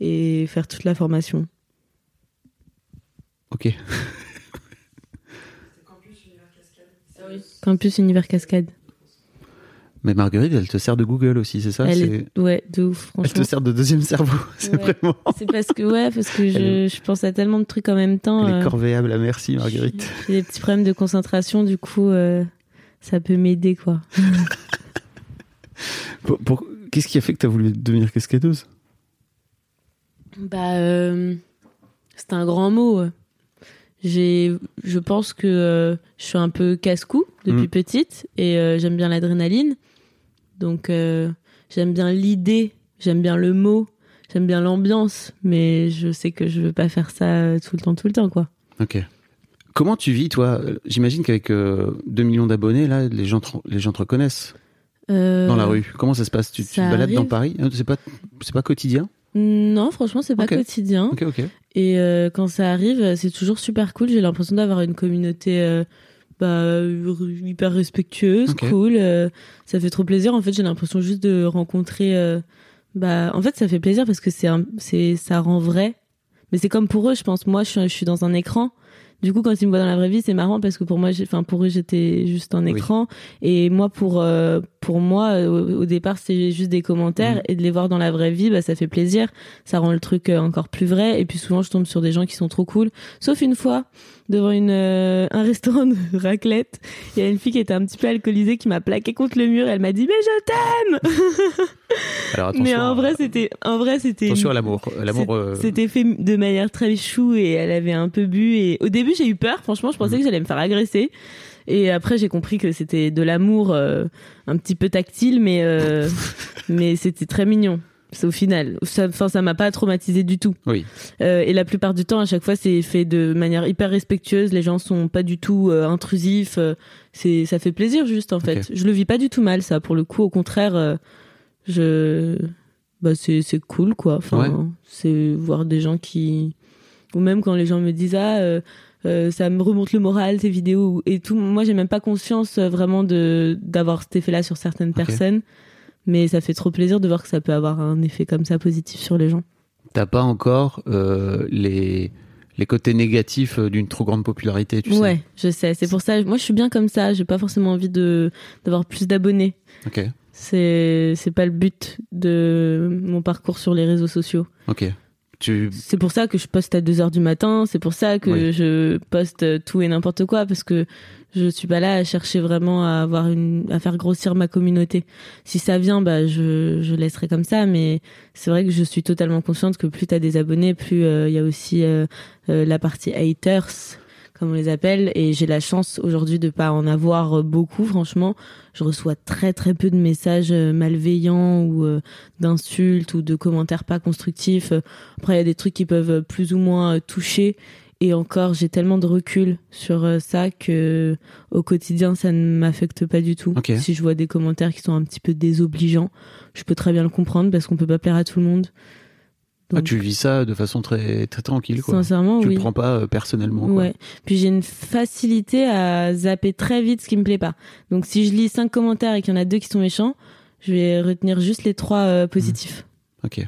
et faire toute la formation. Ok. Campus Univers Cascade. Mais Marguerite, elle te sert de Google aussi, c'est ça? Elle C'est- est... Ouais, de ouf, Elle te franchement. sert de deuxième cerveau. C'est Ouais. vraiment. C'est parce que, ouais, parce que je, je pense à tellement de trucs en même temps. Elle est euh, corvéable à merci, Marguerite. J'ai des petits problèmes de concentration, du coup, euh, ça peut m'aider, quoi. Pour- pour- Qu'est-ce qui a fait que tu as voulu devenir cascadeuse Bah, euh, c'est un grand mot. J'ai, je pense que je suis un peu casse-cou depuis Mm. petite et j'aime bien l'adrénaline. Donc, euh, j'aime bien l'idée, j'aime bien le mot, j'aime bien l'ambiance, mais je sais que je veux pas faire ça euh, tout le temps, tout le temps, quoi. Ok. Comment tu vis, toi? J'imagine qu'avec euh, 2 millions d'abonnés, là, les gens, te- les gens te reconnaissent Euh, dans la rue. Comment ça se passe? Tu, tu te balades dans. Paris? C'est pas, c'est pas quotidien? Non, franchement, c'est pas quotidien. Ok, ok. Et quand ça arrive, c'est toujours super cool. J'ai l'impression d'avoir une communauté bah, hyper respectueuse, cool. euh, ça fait trop plaisir. En fait, j'ai l'impression juste de rencontrer. euh, bah, en fait, ça fait plaisir parce que c'est c'est ça rend vrai. mais c'est comme pour eux, je pense. Moi, je suis, je suis dans un écran. Du coup, quand ils me voient dans la vraie vie, c'est marrant parce que pour moi, j'ai- enfin pour eux, j'étais juste un Oui. écran. Et moi, pour euh, pour moi, euh, au, au départ, c'était juste des commentaires Mhm. et de les voir dans la vraie vie, bah ça fait plaisir. Ça rend le truc euh, encore plus vrai. Et puis souvent, je tombe sur des gens qui sont trop cool. Sauf une fois, devant une euh, un restaurant de raclette, il y a une fille qui était un petit peu alcoolisée qui m'a plaqué contre le mur. Elle m'a dit mais je t'aime. Alors. Mais en vrai, c'était en vrai c'était attention à l'amour. L'amour. c'est- euh, C'était fait de manière très chou et elle avait un peu bu et au début j'ai eu peur. Franchement, je pensais Mhm. que j'allais me faire agresser. Et après j'ai compris que c'était de l'amour euh, un petit peu tactile, mais euh, mais c'était très mignon. C'est au final. Ça, enfin, ça m'a pas traumatisé du tout. Oui. Euh, et la plupart du temps, à chaque fois, c'est fait de manière hyper respectueuse. Les gens sont pas du tout intrusifs. C'est, ça fait plaisir juste en fait. Ok. Je le vis pas du tout mal, ça. Pour le coup, au contraire, je, bah c'est, c'est cool quoi. Enfin, Ouais. c'est voir des gens qui, ou même quand les gens me disent ah. Euh, ça me remonte le moral ces vidéos et tout moi j'ai même pas conscience euh, vraiment de d'avoir cet effet là sur certaines personnes mais ça fait trop plaisir de voir que ça peut avoir un effet comme ça positif sur les gens T'as pas encore euh, les les côtés négatifs d'une trop grande popularité, tu ouais, je sais. C'est pour ça. Moi, je suis bien comme ça. J'ai pas forcément envie de d'avoir plus d'abonnés. sais. Ok. C'est c'est pas le but de mon parcours sur les réseaux sociaux. Ok. Tu. C'est pour ça que je poste à 2 heures du matin. C'est pour ça que Oui. je poste tout et n'importe quoi parce que je suis pas là à chercher vraiment à avoir une à faire grossir ma communauté. Si ça vient, bah je je laisserai comme ça. Mais c'est vrai que je suis totalement consciente que plus t'as des abonnés, plus euh, il y a aussi euh, euh, la partie haters comme on les appelle et j'ai la chance aujourd'hui de pas en avoir euh, beaucoup franchement. Je reçois très très peu de messages euh, malveillants ou euh, d'insultes ou de commentaires pas constructifs. Après il y a des trucs qui peuvent plus ou moins toucher. Et encore j'ai tellement de recul sur ça que au quotidien ça ne m'affecte pas du tout. Si je vois des commentaires qui sont un petit peu désobligeants je peux très bien le comprendre parce qu'on peut pas plaire à tout le monde Ah, tu vis ça de façon très très tranquille, quoi. sincèrement tu oui le prends pas euh, personnellement. Quoi. Ouais. Puis j'ai une facilité à zapper très vite ce qui me plaît pas. Donc si je lis cinq commentaires et qu'il y en a deux qui sont méchants, je vais retenir juste les trois euh, positifs. Ok.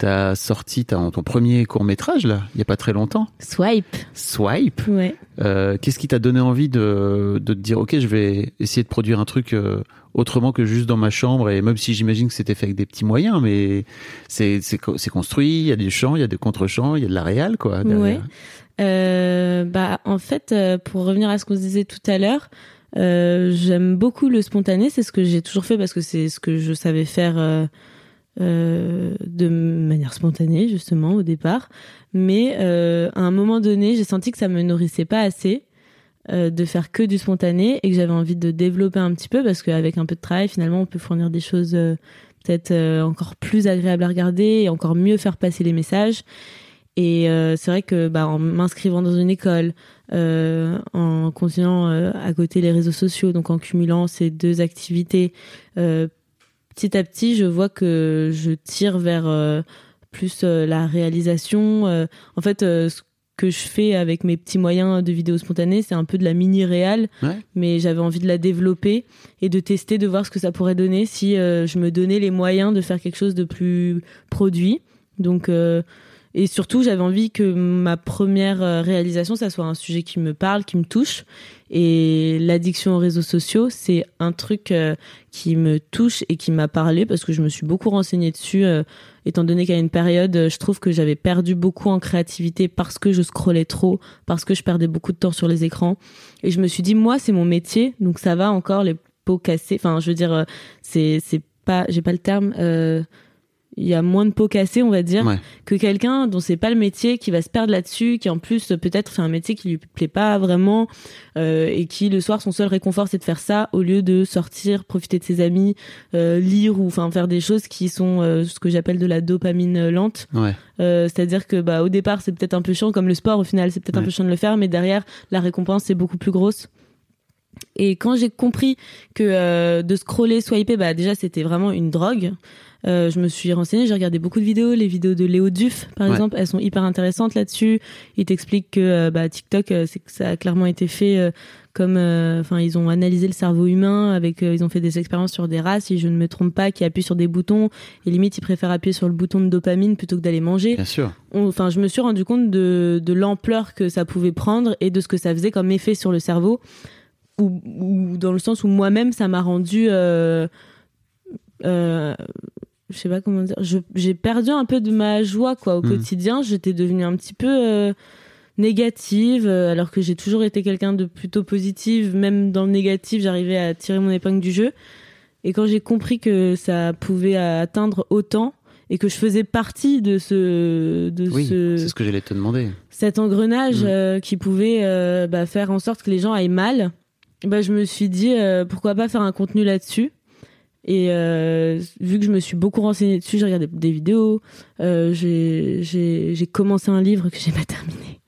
T'as sorti ton, ton premier court métrage là, il y a pas très longtemps. Swipe. Swipe. Ouais. Euh, Qu'est-ce qui t'a donné envie de, de te dire ok, je vais essayer de produire un truc euh, autrement que juste dans ma chambre et même si j'imagine que c'était fait avec des petits moyens, mais c'est c'est co- c'est construit, il y a des chants, il y a des contre-chants, il y a de la réal quoi. derrière. Ouais. Euh, bah en fait, pour revenir à ce qu'on se disait tout à l'heure, euh, j'aime beaucoup le spontané. C'est ce que j'ai toujours fait parce que c'est ce que je savais faire euh, de manière spontanée justement au départ. Mais euh, à un moment donné, j'ai senti que ça me nourrissait pas assez. euh, de faire que du spontané et que j'avais envie de développer un petit peu parce qu'avec un peu de travail finalement on peut fournir des choses peut-être encore plus agréables à regarder et encore mieux faire passer les messages et c'est vrai que bah, en m'inscrivant dans une école, en continuant à côté les réseaux sociaux, donc en cumulant ces deux activités, petit à petit, je vois que je tire vers euh, plus euh, la réalisation. euh. en fait, ce que je fais avec mes petits moyens de vidéo spontanée, c'est un peu de la mini réal, Ouais. mais j'avais envie de la développer et de tester, de voir ce que ça pourrait donner si je me donnais les moyens de faire quelque chose de plus produit. Donc et surtout, j'avais envie que ma première euh, réalisation, ça soit un sujet qui me parle, qui me touche. Et l'addiction aux réseaux sociaux, c'est un truc euh, qui me touche et qui m'a parlé parce que je me suis beaucoup renseignée dessus, euh, étant donné qu'à une période, je trouve que j'avais perdu beaucoup en créativité parce que je scrollais trop, parce que je perdais beaucoup de temps sur les écrans. Et je me suis dit, moi, c'est mon métier, donc ça va encore les pots cassés. Enfin, je veux dire, c'est c'est pas, j'ai pas le terme. Il y a moins de pots cassés, on va dire, Ouais. que quelqu'un dont c'est pas le métier, qui va se perdre là-dessus, qui en plus peut-être fait un métier qui lui plaît pas vraiment, euh, et qui le soir son seul réconfort c'est de faire ça au lieu de sortir, profiter de ses amis, euh, lire ou enfin faire des choses qui sont euh, ce que j'appelle de la dopamine lente. Ouais. C'est-à-dire que bah au départ c'est peut-être un peu chiant comme le sport au final c'est peut-être un peu chiant de le faire, mais derrière la récompense c'est beaucoup plus grosse. Et quand j'ai compris que euh, de scroller, swiper, bah déjà c'était vraiment une drogue. Euh, je me suis renseignée, j'ai regardé beaucoup de vidéos, les vidéos de Léo Duff par Ouais. exemple, elles sont hyper intéressantes là-dessus. Il t'explique que euh, bah, TikTok, c'est que ça a clairement été fait comme, enfin ils ont analysé le cerveau humain avec, ils ont fait des expériences sur des rats, si je ne me trompe pas, qui appuient sur des boutons et limite ils préfèrent appuyer sur le bouton de dopamine plutôt que d'aller manger Bien sûr. enfin, je me suis rendu compte de, de l'ampleur que ça pouvait prendre et de ce que ça faisait comme effet sur le cerveau, ou, ou dans le sens où moi-même, ça m'a rendu, euh, euh, je sais pas comment dire, j'ai perdu un peu de ma joie quoi au Mhm. quotidien. J'étais devenue un petit peu euh, négative, euh, alors que j'ai toujours été quelqu'un de plutôt positive. Même dans le négatif, j'arrivais à tirer mon épingle du jeu. Et quand j'ai compris que ça pouvait atteindre autant et que je faisais partie de ce de Oui, ce c'est ce que j'allais te demander. cet engrenage Mm. euh, qui pouvait euh, bah, faire en sorte que les gens aillent mal, bah, je me suis dit euh, pourquoi pas faire un contenu là-dessus. Et euh, vu que je me suis beaucoup renseignée dessus, j'ai regardé des vidéos, euh, j'ai commencé un livre que j'ai pas terminé.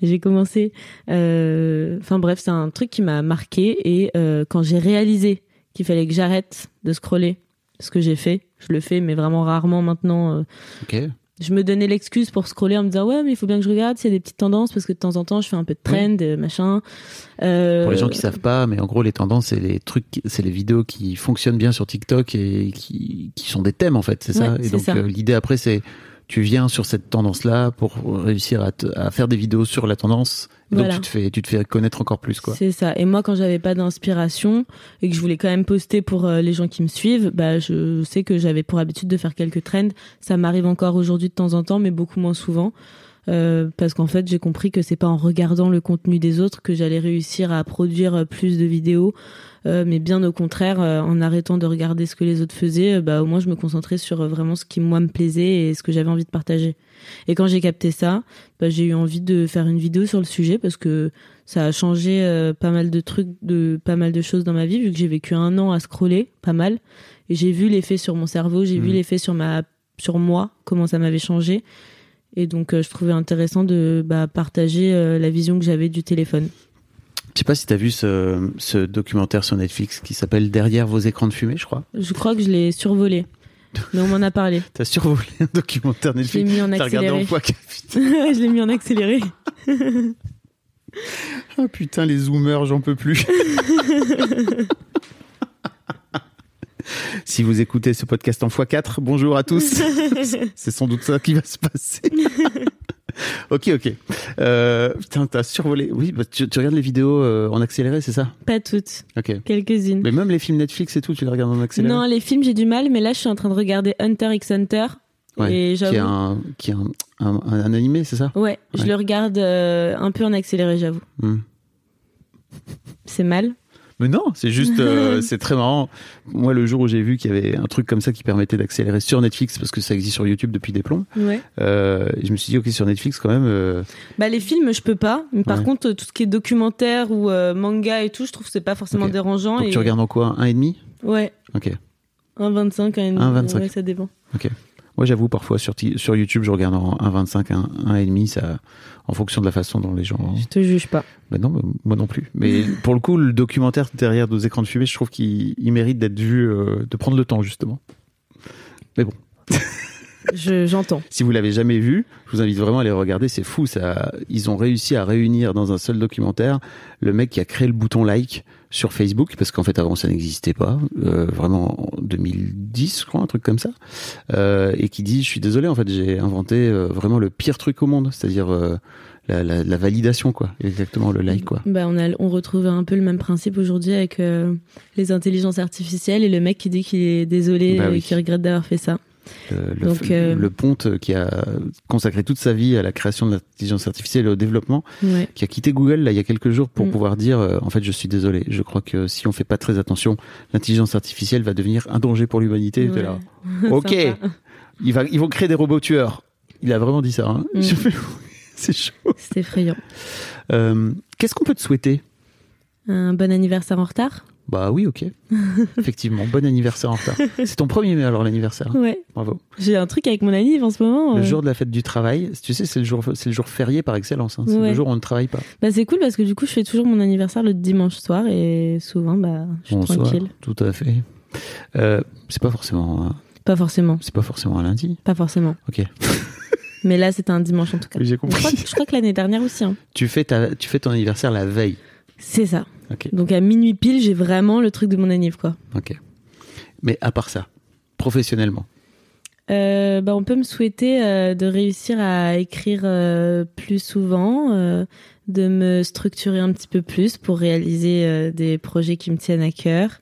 J'ai commencé. euh, Enfin bref, c'est un truc qui m'a marqué. Et quand j'ai réalisé qu'il fallait que j'arrête de scroller, ce que j'ai fait, je le fais, mais vraiment rarement maintenant. euh, Ok. Je me donnais l'excuse pour scroller en me disant ouais mais il faut bien que je regarde s'il y a des petites tendances parce que de temps en temps je fais un peu de trend euh, machin. Euh, Pour les gens qui savent pas, mais en gros, les tendances, c'est les trucs, c'est les vidéos qui fonctionnent bien sur TikTok et qui, qui sont des thèmes, en fait, c'est ça. Ouais, Et donc, euh, l'idée après, c'est, tu viens sur cette tendance-là pour réussir à, te- à faire des vidéos sur la tendance. Et Voilà. Donc, tu te fais, tu te fais connaître encore plus, quoi. c'est ça et moi quand j'avais pas d'inspiration et que je voulais quand même poster pour euh, les gens qui me suivent bah je sais que j'avais pour habitude de faire quelques trends ça m'arrive encore aujourd'hui de temps en temps mais beaucoup moins souvent Euh, parce qu'en fait j'ai compris que c'est pas en regardant le contenu des autres que j'allais réussir à produire euh, plus de vidéos. Euh, mais bien au contraire en arrêtant de regarder ce que les autres faisaient bah au moins je me concentrais sur vraiment ce qui moi me plaisait et ce que j'avais envie de partager. Et quand j'ai capté ça bah, j'ai eu envie de faire une vidéo sur le sujet parce que ça a changé euh, pas mal de trucs de pas mal de choses dans ma vie vu que j'ai vécu un an à scroller pas mal. Et j'ai vu l'effet sur mon cerveau j'ai vu Mhm. l'effet sur ma sur moi comment ça m'avait changé et donc euh, je trouvais intéressant de bah, partager euh, la vision que j'avais du téléphone Je sais pas si t'as vu ce, ce documentaire sur Netflix qui s'appelle Derrière vos écrans de fumée, je crois. je crois que je l'ai survolé mais on m'en a parlé T'as survolé un documentaire je l'ai Netflix. mis en T'as regardé en accéléré fois je l'ai mis en accéléré Oh putain, les zoomers, j'en peux plus. si vous écoutez ce podcast en x4, bonjour à tous. C'est sans doute ça qui va se passer. ok, ok. Euh, putain, t'as survolé. Oui, bah, tu, tu regardes les vidéos euh, en accéléré, c'est ça? Pas toutes Ok. quelques-unes Mais même les films Netflix et tout, tu les regardes en accéléré? Non les films j'ai du mal mais là je suis en train de regarder Hunter x Hunter Ouais, et qui est un, qui est un, un, un animé, c'est ça? Ouais, je le regarde euh, un peu en accéléré, j'avoue. Hmm. C'est mal. Mais non, c'est juste, euh, c'est très marrant. Moi, le jour où j'ai vu qu'il y avait un truc comme ça qui permettait d'accélérer sur Netflix, parce que ça existe sur YouTube depuis des plombs, Ouais. euh, je me suis dit, ok, sur Netflix, quand même, euh, Bah les films, je peux pas. Mais par Ouais. contre, tout ce qui est documentaire ou manga et tout, je trouve que c'est pas forcément Ok. dérangeant. donc et... tu regardes en quoi? Un et demi? Ouais, Ok. 1,25, 1,5. 1,25. Ouais, ça dépend. Moi, j'avoue, parfois, sur, sur YouTube, je regarde en 1,25, 1, 1 et demi, ça, en fonction de la façon dont les gens. Je te juge pas. Bah non, moi non plus. Mais pour le coup, le documentaire derrière nos écrans de fumée, je trouve qu'il il mérite d'être vu, euh, de prendre le temps, justement. Mais bon. Je- J'entends. Si vous l'avez jamais vu, je vous invite vraiment à les regarder. C'est fou, ça. Ils ont réussi à réunir dans un seul documentaire le mec qui a créé le bouton like sur Facebook, parce qu'en fait avant ça n'existait pas, euh, vraiment en 2010, je crois, un truc comme ça, euh, et qui dit, je suis désolé, en fait j'ai inventé euh, vraiment le pire truc au monde, c'est-à-dire la, la, la validation, quoi, exactement le like, quoi. Bah on, a, on retrouve un peu le même principe aujourd'hui avec les intelligences artificielles et le mec qui dit qu'il est désolé Bah et oui. qui regrette d'avoir fait ça. Le, le, Donc, euh, le ponte qui a consacré toute sa vie à la création de l'intelligence artificielle et au développement, Ouais. qui a quitté Google là il y a quelques jours pour Mm. pouvoir dire euh, en fait je suis désolé je crois que si on fait pas très attention l'intelligence artificielle va devenir un danger pour l'humanité Ouais. là ok il va ils vont créer des robots tueurs il a vraiment dit ça hein Mm. C'est chaud C'est effrayant. Euh, qu'est-ce qu'on peut te souhaiter? Un bon anniversaire en retard? Bah oui, ok. Effectivement, bon anniversaire en retard. C'est ton premier mai alors l'anniversaire. Ouais. Bravo. J'ai un truc avec mon anniv en ce moment. Le euh. jour de la fête du travail, tu sais, c'est le jour, c'est le jour férié par excellence. hein. C'est Ouais. le jour où on ne travaille pas. Bah, c'est cool parce que du coup, je fais toujours mon anniversaire le dimanche soir et souvent, bah, je suis tranquille. Tout à fait. Euh, c'est pas forcément, un- Pas forcément. c'est pas forcément un lundi. Pas forcément. Ok. Mais là, c'était un dimanche en tout cas. J'ai Je crois, que- je crois que l'année dernière aussi. hein. Tu fais ta, tu fais ton anniversaire la veille. C'est ça. Donc à minuit pile, j'ai vraiment le truc de mon anniv, quoi. Ok. Mais à part ça, professionnellement. Euh, bah, on peut me souhaiter euh, de réussir à écrire euh, plus souvent, de me structurer un petit peu plus pour réaliser des projets qui me tiennent à cœur.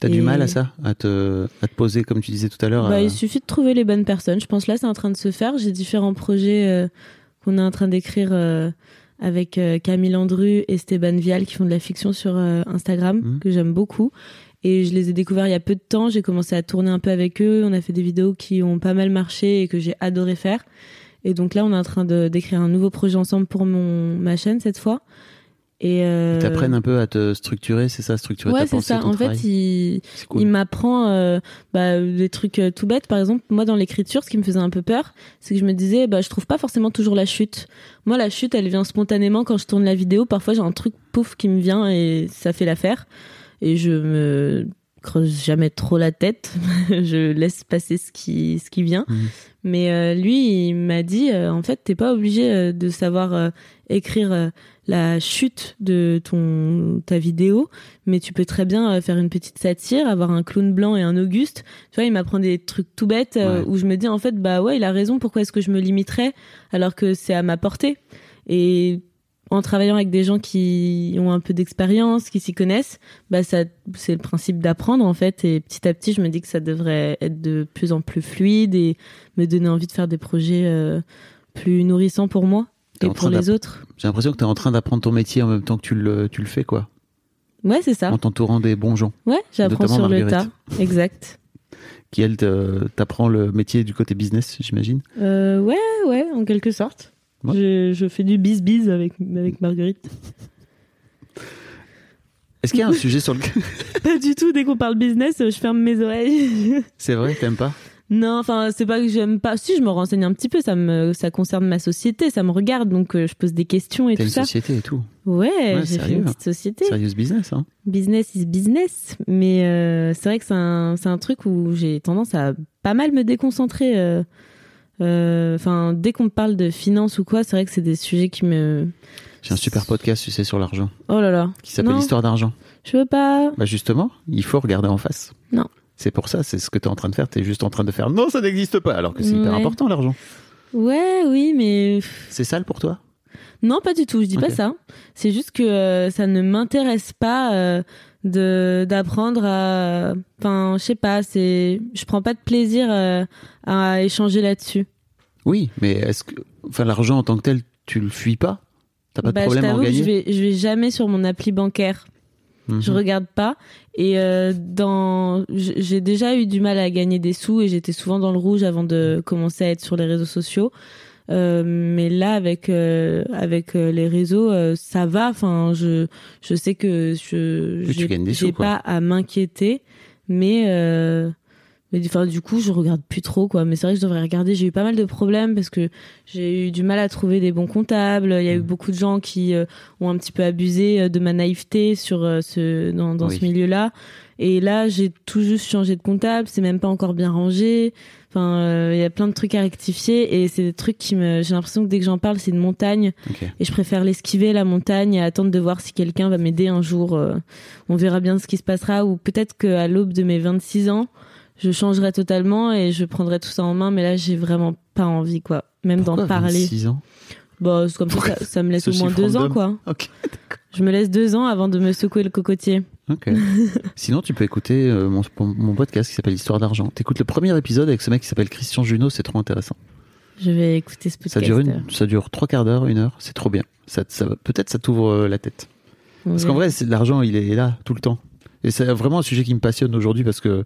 T'as du Et- mal à ça, à te, à te poser comme tu disais tout à l'heure. Bah, à- il suffit de trouver les bonnes personnes. Je pense là, c'est en train de se faire. J'ai différents projets qu'on est en train d'écrire avec euh, Camille Landru et Stéban Vial qui font de la fiction sur euh, Instagram, Mhm. que j'aime beaucoup. Et je les ai découverts il y a peu de temps. J'ai commencé à tourner un peu avec eux. On a fait des vidéos qui ont pas mal marché et que j'ai adoré faire. Et donc là, on est en train d'écrire un nouveau projet ensemble pour mon ma chaîne cette fois. Et euh, Ils t'apprennent un peu à te structurer, c'est ça, structurer ouais, ta c'est pensée, ça. ton En fait, travail. il, C'est cool. il m'apprend euh, bah, des trucs euh, tout bêtes. Par exemple, moi, dans l'écriture, ce qui me faisait un peu peur, c'est que je me disais, bah, je trouve pas forcément toujours la chute. Moi, la chute, elle vient spontanément quand je tourne la vidéo. Parfois, j'ai un truc pouf qui me vient et ça fait l'affaire. Et je me creuse jamais trop la tête. je laisse passer ce qui, ce qui vient. Mhm. Mais euh, lui, il m'a dit, euh, en fait, t'es pas obligé euh, de savoir euh, écrire euh, la chute de ton ta vidéo, mais tu peux très bien euh, faire une petite satire, avoir un clown blanc et un Auguste. Tu vois, il m'apprend des trucs tout bêtes euh, Ouais. où je me dis en fait, bah ouais, il a raison. Pourquoi est-ce que je me limiterais alors que c'est à ma portée? Et en travaillant avec des gens qui ont un peu d'expérience, qui s'y connaissent, bah ça, c'est le principe d'apprendre en fait. Et petit à petit, je me dis que ça devrait être de plus en plus fluide et me donner envie de faire des projets euh, plus nourrissants pour moi T'es et pour les autres. J'ai l'impression que tu es en train d'apprendre ton métier en même temps que tu le, tu le fais, quoi. Ouais, c'est ça. En t'entourant des bons gens. Ouais, j'apprends sur le Marguerite. tas. Exact. Qui, elle, t'apprend le métier du côté business, j'imagine. Euh, ouais, ouais, en quelque sorte. Ouais. Je, je fais du bis-bis avec, avec Marguerite. Est-ce qu'il y a un sujet sur lequel. Pas du tout, dès qu'on parle business, je ferme mes oreilles. C'est vrai, t'aimes pas? Non, enfin, c'est pas que j'aime pas. Si, je me renseigne un petit peu, ça me, ça concerne ma société, ça me regarde, donc euh, je pose des questions et tout une ça. société et tout. Ouais, j'ai fait une petite société. Serious business, hein. Business is business. Mais euh, c'est vrai que c'est un, c'est un truc où j'ai tendance à pas mal me déconcentrer. euh, euh, Enfin, dès qu'on me parle de finance ou quoi, c'est vrai que c'est des sujets qui me. J'ai un super podcast, tu sais, sur l'argent, Oh là là. qui s'appelle. Histoire d'argent. Je veux pas. Bah justement, il faut regarder en face. Non. C'est pour ça, c'est ce que tu es en train de faire. Tu es juste en train de faire non, ça n'existe pas, alors que c'est hyper important l'argent. Ouais, oui, mais C'est sale pour toi? Non, pas du tout. Je dis pas ça. C'est juste que euh, ça ne m'intéresse pas euh, de d'apprendre à. Enfin, je sais pas. C'est. Je prends pas de plaisir euh, à échanger là-dessus. Oui, mais est-ce que, enfin, l'argent en tant que tel, tu le fuis pas? T'as pas de Bah, je problème à en gagner je vais, je vais jamais sur mon appli bancaire. Mhm. Je regarde pas. Et euh, dans, j'ai déjà eu du mal à gagner des sous et j'étais souvent dans le rouge avant de commencer à être sur les réseaux sociaux. Euh, mais là, avec euh, avec les réseaux, ça va. Enfin, je je sais que je j'ai pas à m'inquiéter, mais mais enfin, du coup, je regarde plus trop quoi. Mais c'est vrai que je devrais regarder. J'ai eu pas mal de problèmes parce que j'ai eu du mal à trouver des bons comptables. Il y a eu Mhm. beaucoup de gens qui euh, ont un petit peu abusé euh, de ma naïveté sur euh, ce dans, dans Oui. ce milieu-là. Et là, j'ai tout juste changé de comptable. C'est même pas encore bien rangé. Enfin, euh, il y a plein de trucs à rectifier et c'est des trucs qui me. J'ai l'impression que dès que j'en parle, c'est une montagne et je préfère l'esquiver la montagne et attendre de voir si quelqu'un va m'aider un jour. on verra bien ce qui se passera ou peut-être qu'à l'aube de mes 26 ans, je changerai totalement et je prendrai tout ça en main. Mais là, j'ai vraiment pas envie, quoi. Même d'en parler. 26 ans? Bah, comme ça, me laisse au moins deux ans, quoi. Ok. Je me laisse deux ans avant de me secouer le cocotier. Ok. Sinon, tu peux écouter euh, mon, mon podcast qui s'appelle Histoire d'argent. T'écoutes le premier épisode avec ce mec qui s'appelle Christian Junot, c'est trop intéressant. Je vais écouter ce podcast. Ça dure une, ça dure trois quarts d'heure, une heure, c'est trop bien. Ça, ça, peut-être ça t'ouvre euh, la tête. Parce qu'en vrai, l'argent, il est là tout le temps. Et c'est vraiment un sujet qui me passionne aujourd'hui parce que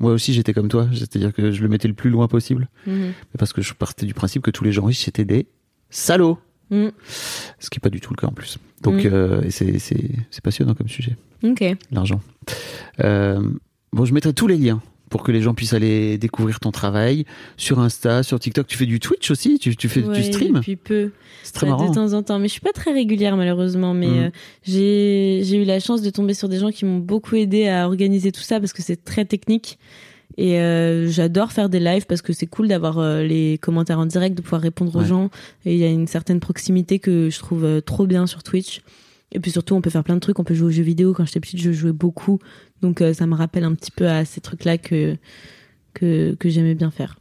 moi aussi j'étais comme toi, c'est-à-dire que je le mettais le plus loin possible, Mhm. parce que je partais du principe que tous les gens riches c'était des salauds, Mhm. ce qui est pas du tout le cas en plus. Donc Mhm. euh, c'est passionnant comme sujet. Ok. l'argent. Euh, bon, je mettrai tous les liens pour que les gens puissent aller découvrir ton travail sur Insta, sur TikTok. Tu fais du Twitch aussi Tu, tu fais, tu Ouais, streams Depuis peu. C'est très Ouais, marrant. De temps en temps, mais je suis pas très régulière malheureusement. Mais Mhm. euh, j'ai j'ai eu la chance de tomber sur des gens qui m'ont beaucoup aidé à organiser tout ça parce que c'est très technique. Et euh, j'adore faire des lives parce que c'est cool d'avoir euh, les commentaires en direct, de pouvoir répondre aux gens. Et il y a une certaine proximité que je trouve euh, trop bien sur Twitch. Et puis surtout, on peut faire plein de trucs. On peut jouer aux jeux vidéo. Quand j'étais petite, je jouais beaucoup. Donc euh, ça me rappelle un petit peu à ces trucs-là que que, que j'aimais bien faire.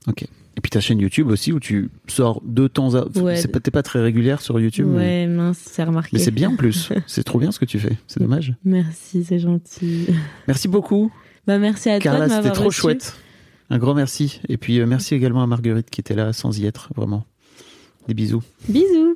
Et puis ta chaîne YouTube aussi où tu sors de temps à... Ouais. C'est pas- T'es pas très régulière sur YouTube, mais, Ouais, mince, c'est remarqué. mais c'est bien en plus. c'est trop bien ce que tu fais. C'est dommage. Merci, c'est gentil. Merci beaucoup. Bah merci à Carla, toi de c'était trop reçu. chouette. Un grand merci. Et puis euh, merci également à Marguerite qui était là sans y être, vraiment. Des bisous. Bisous.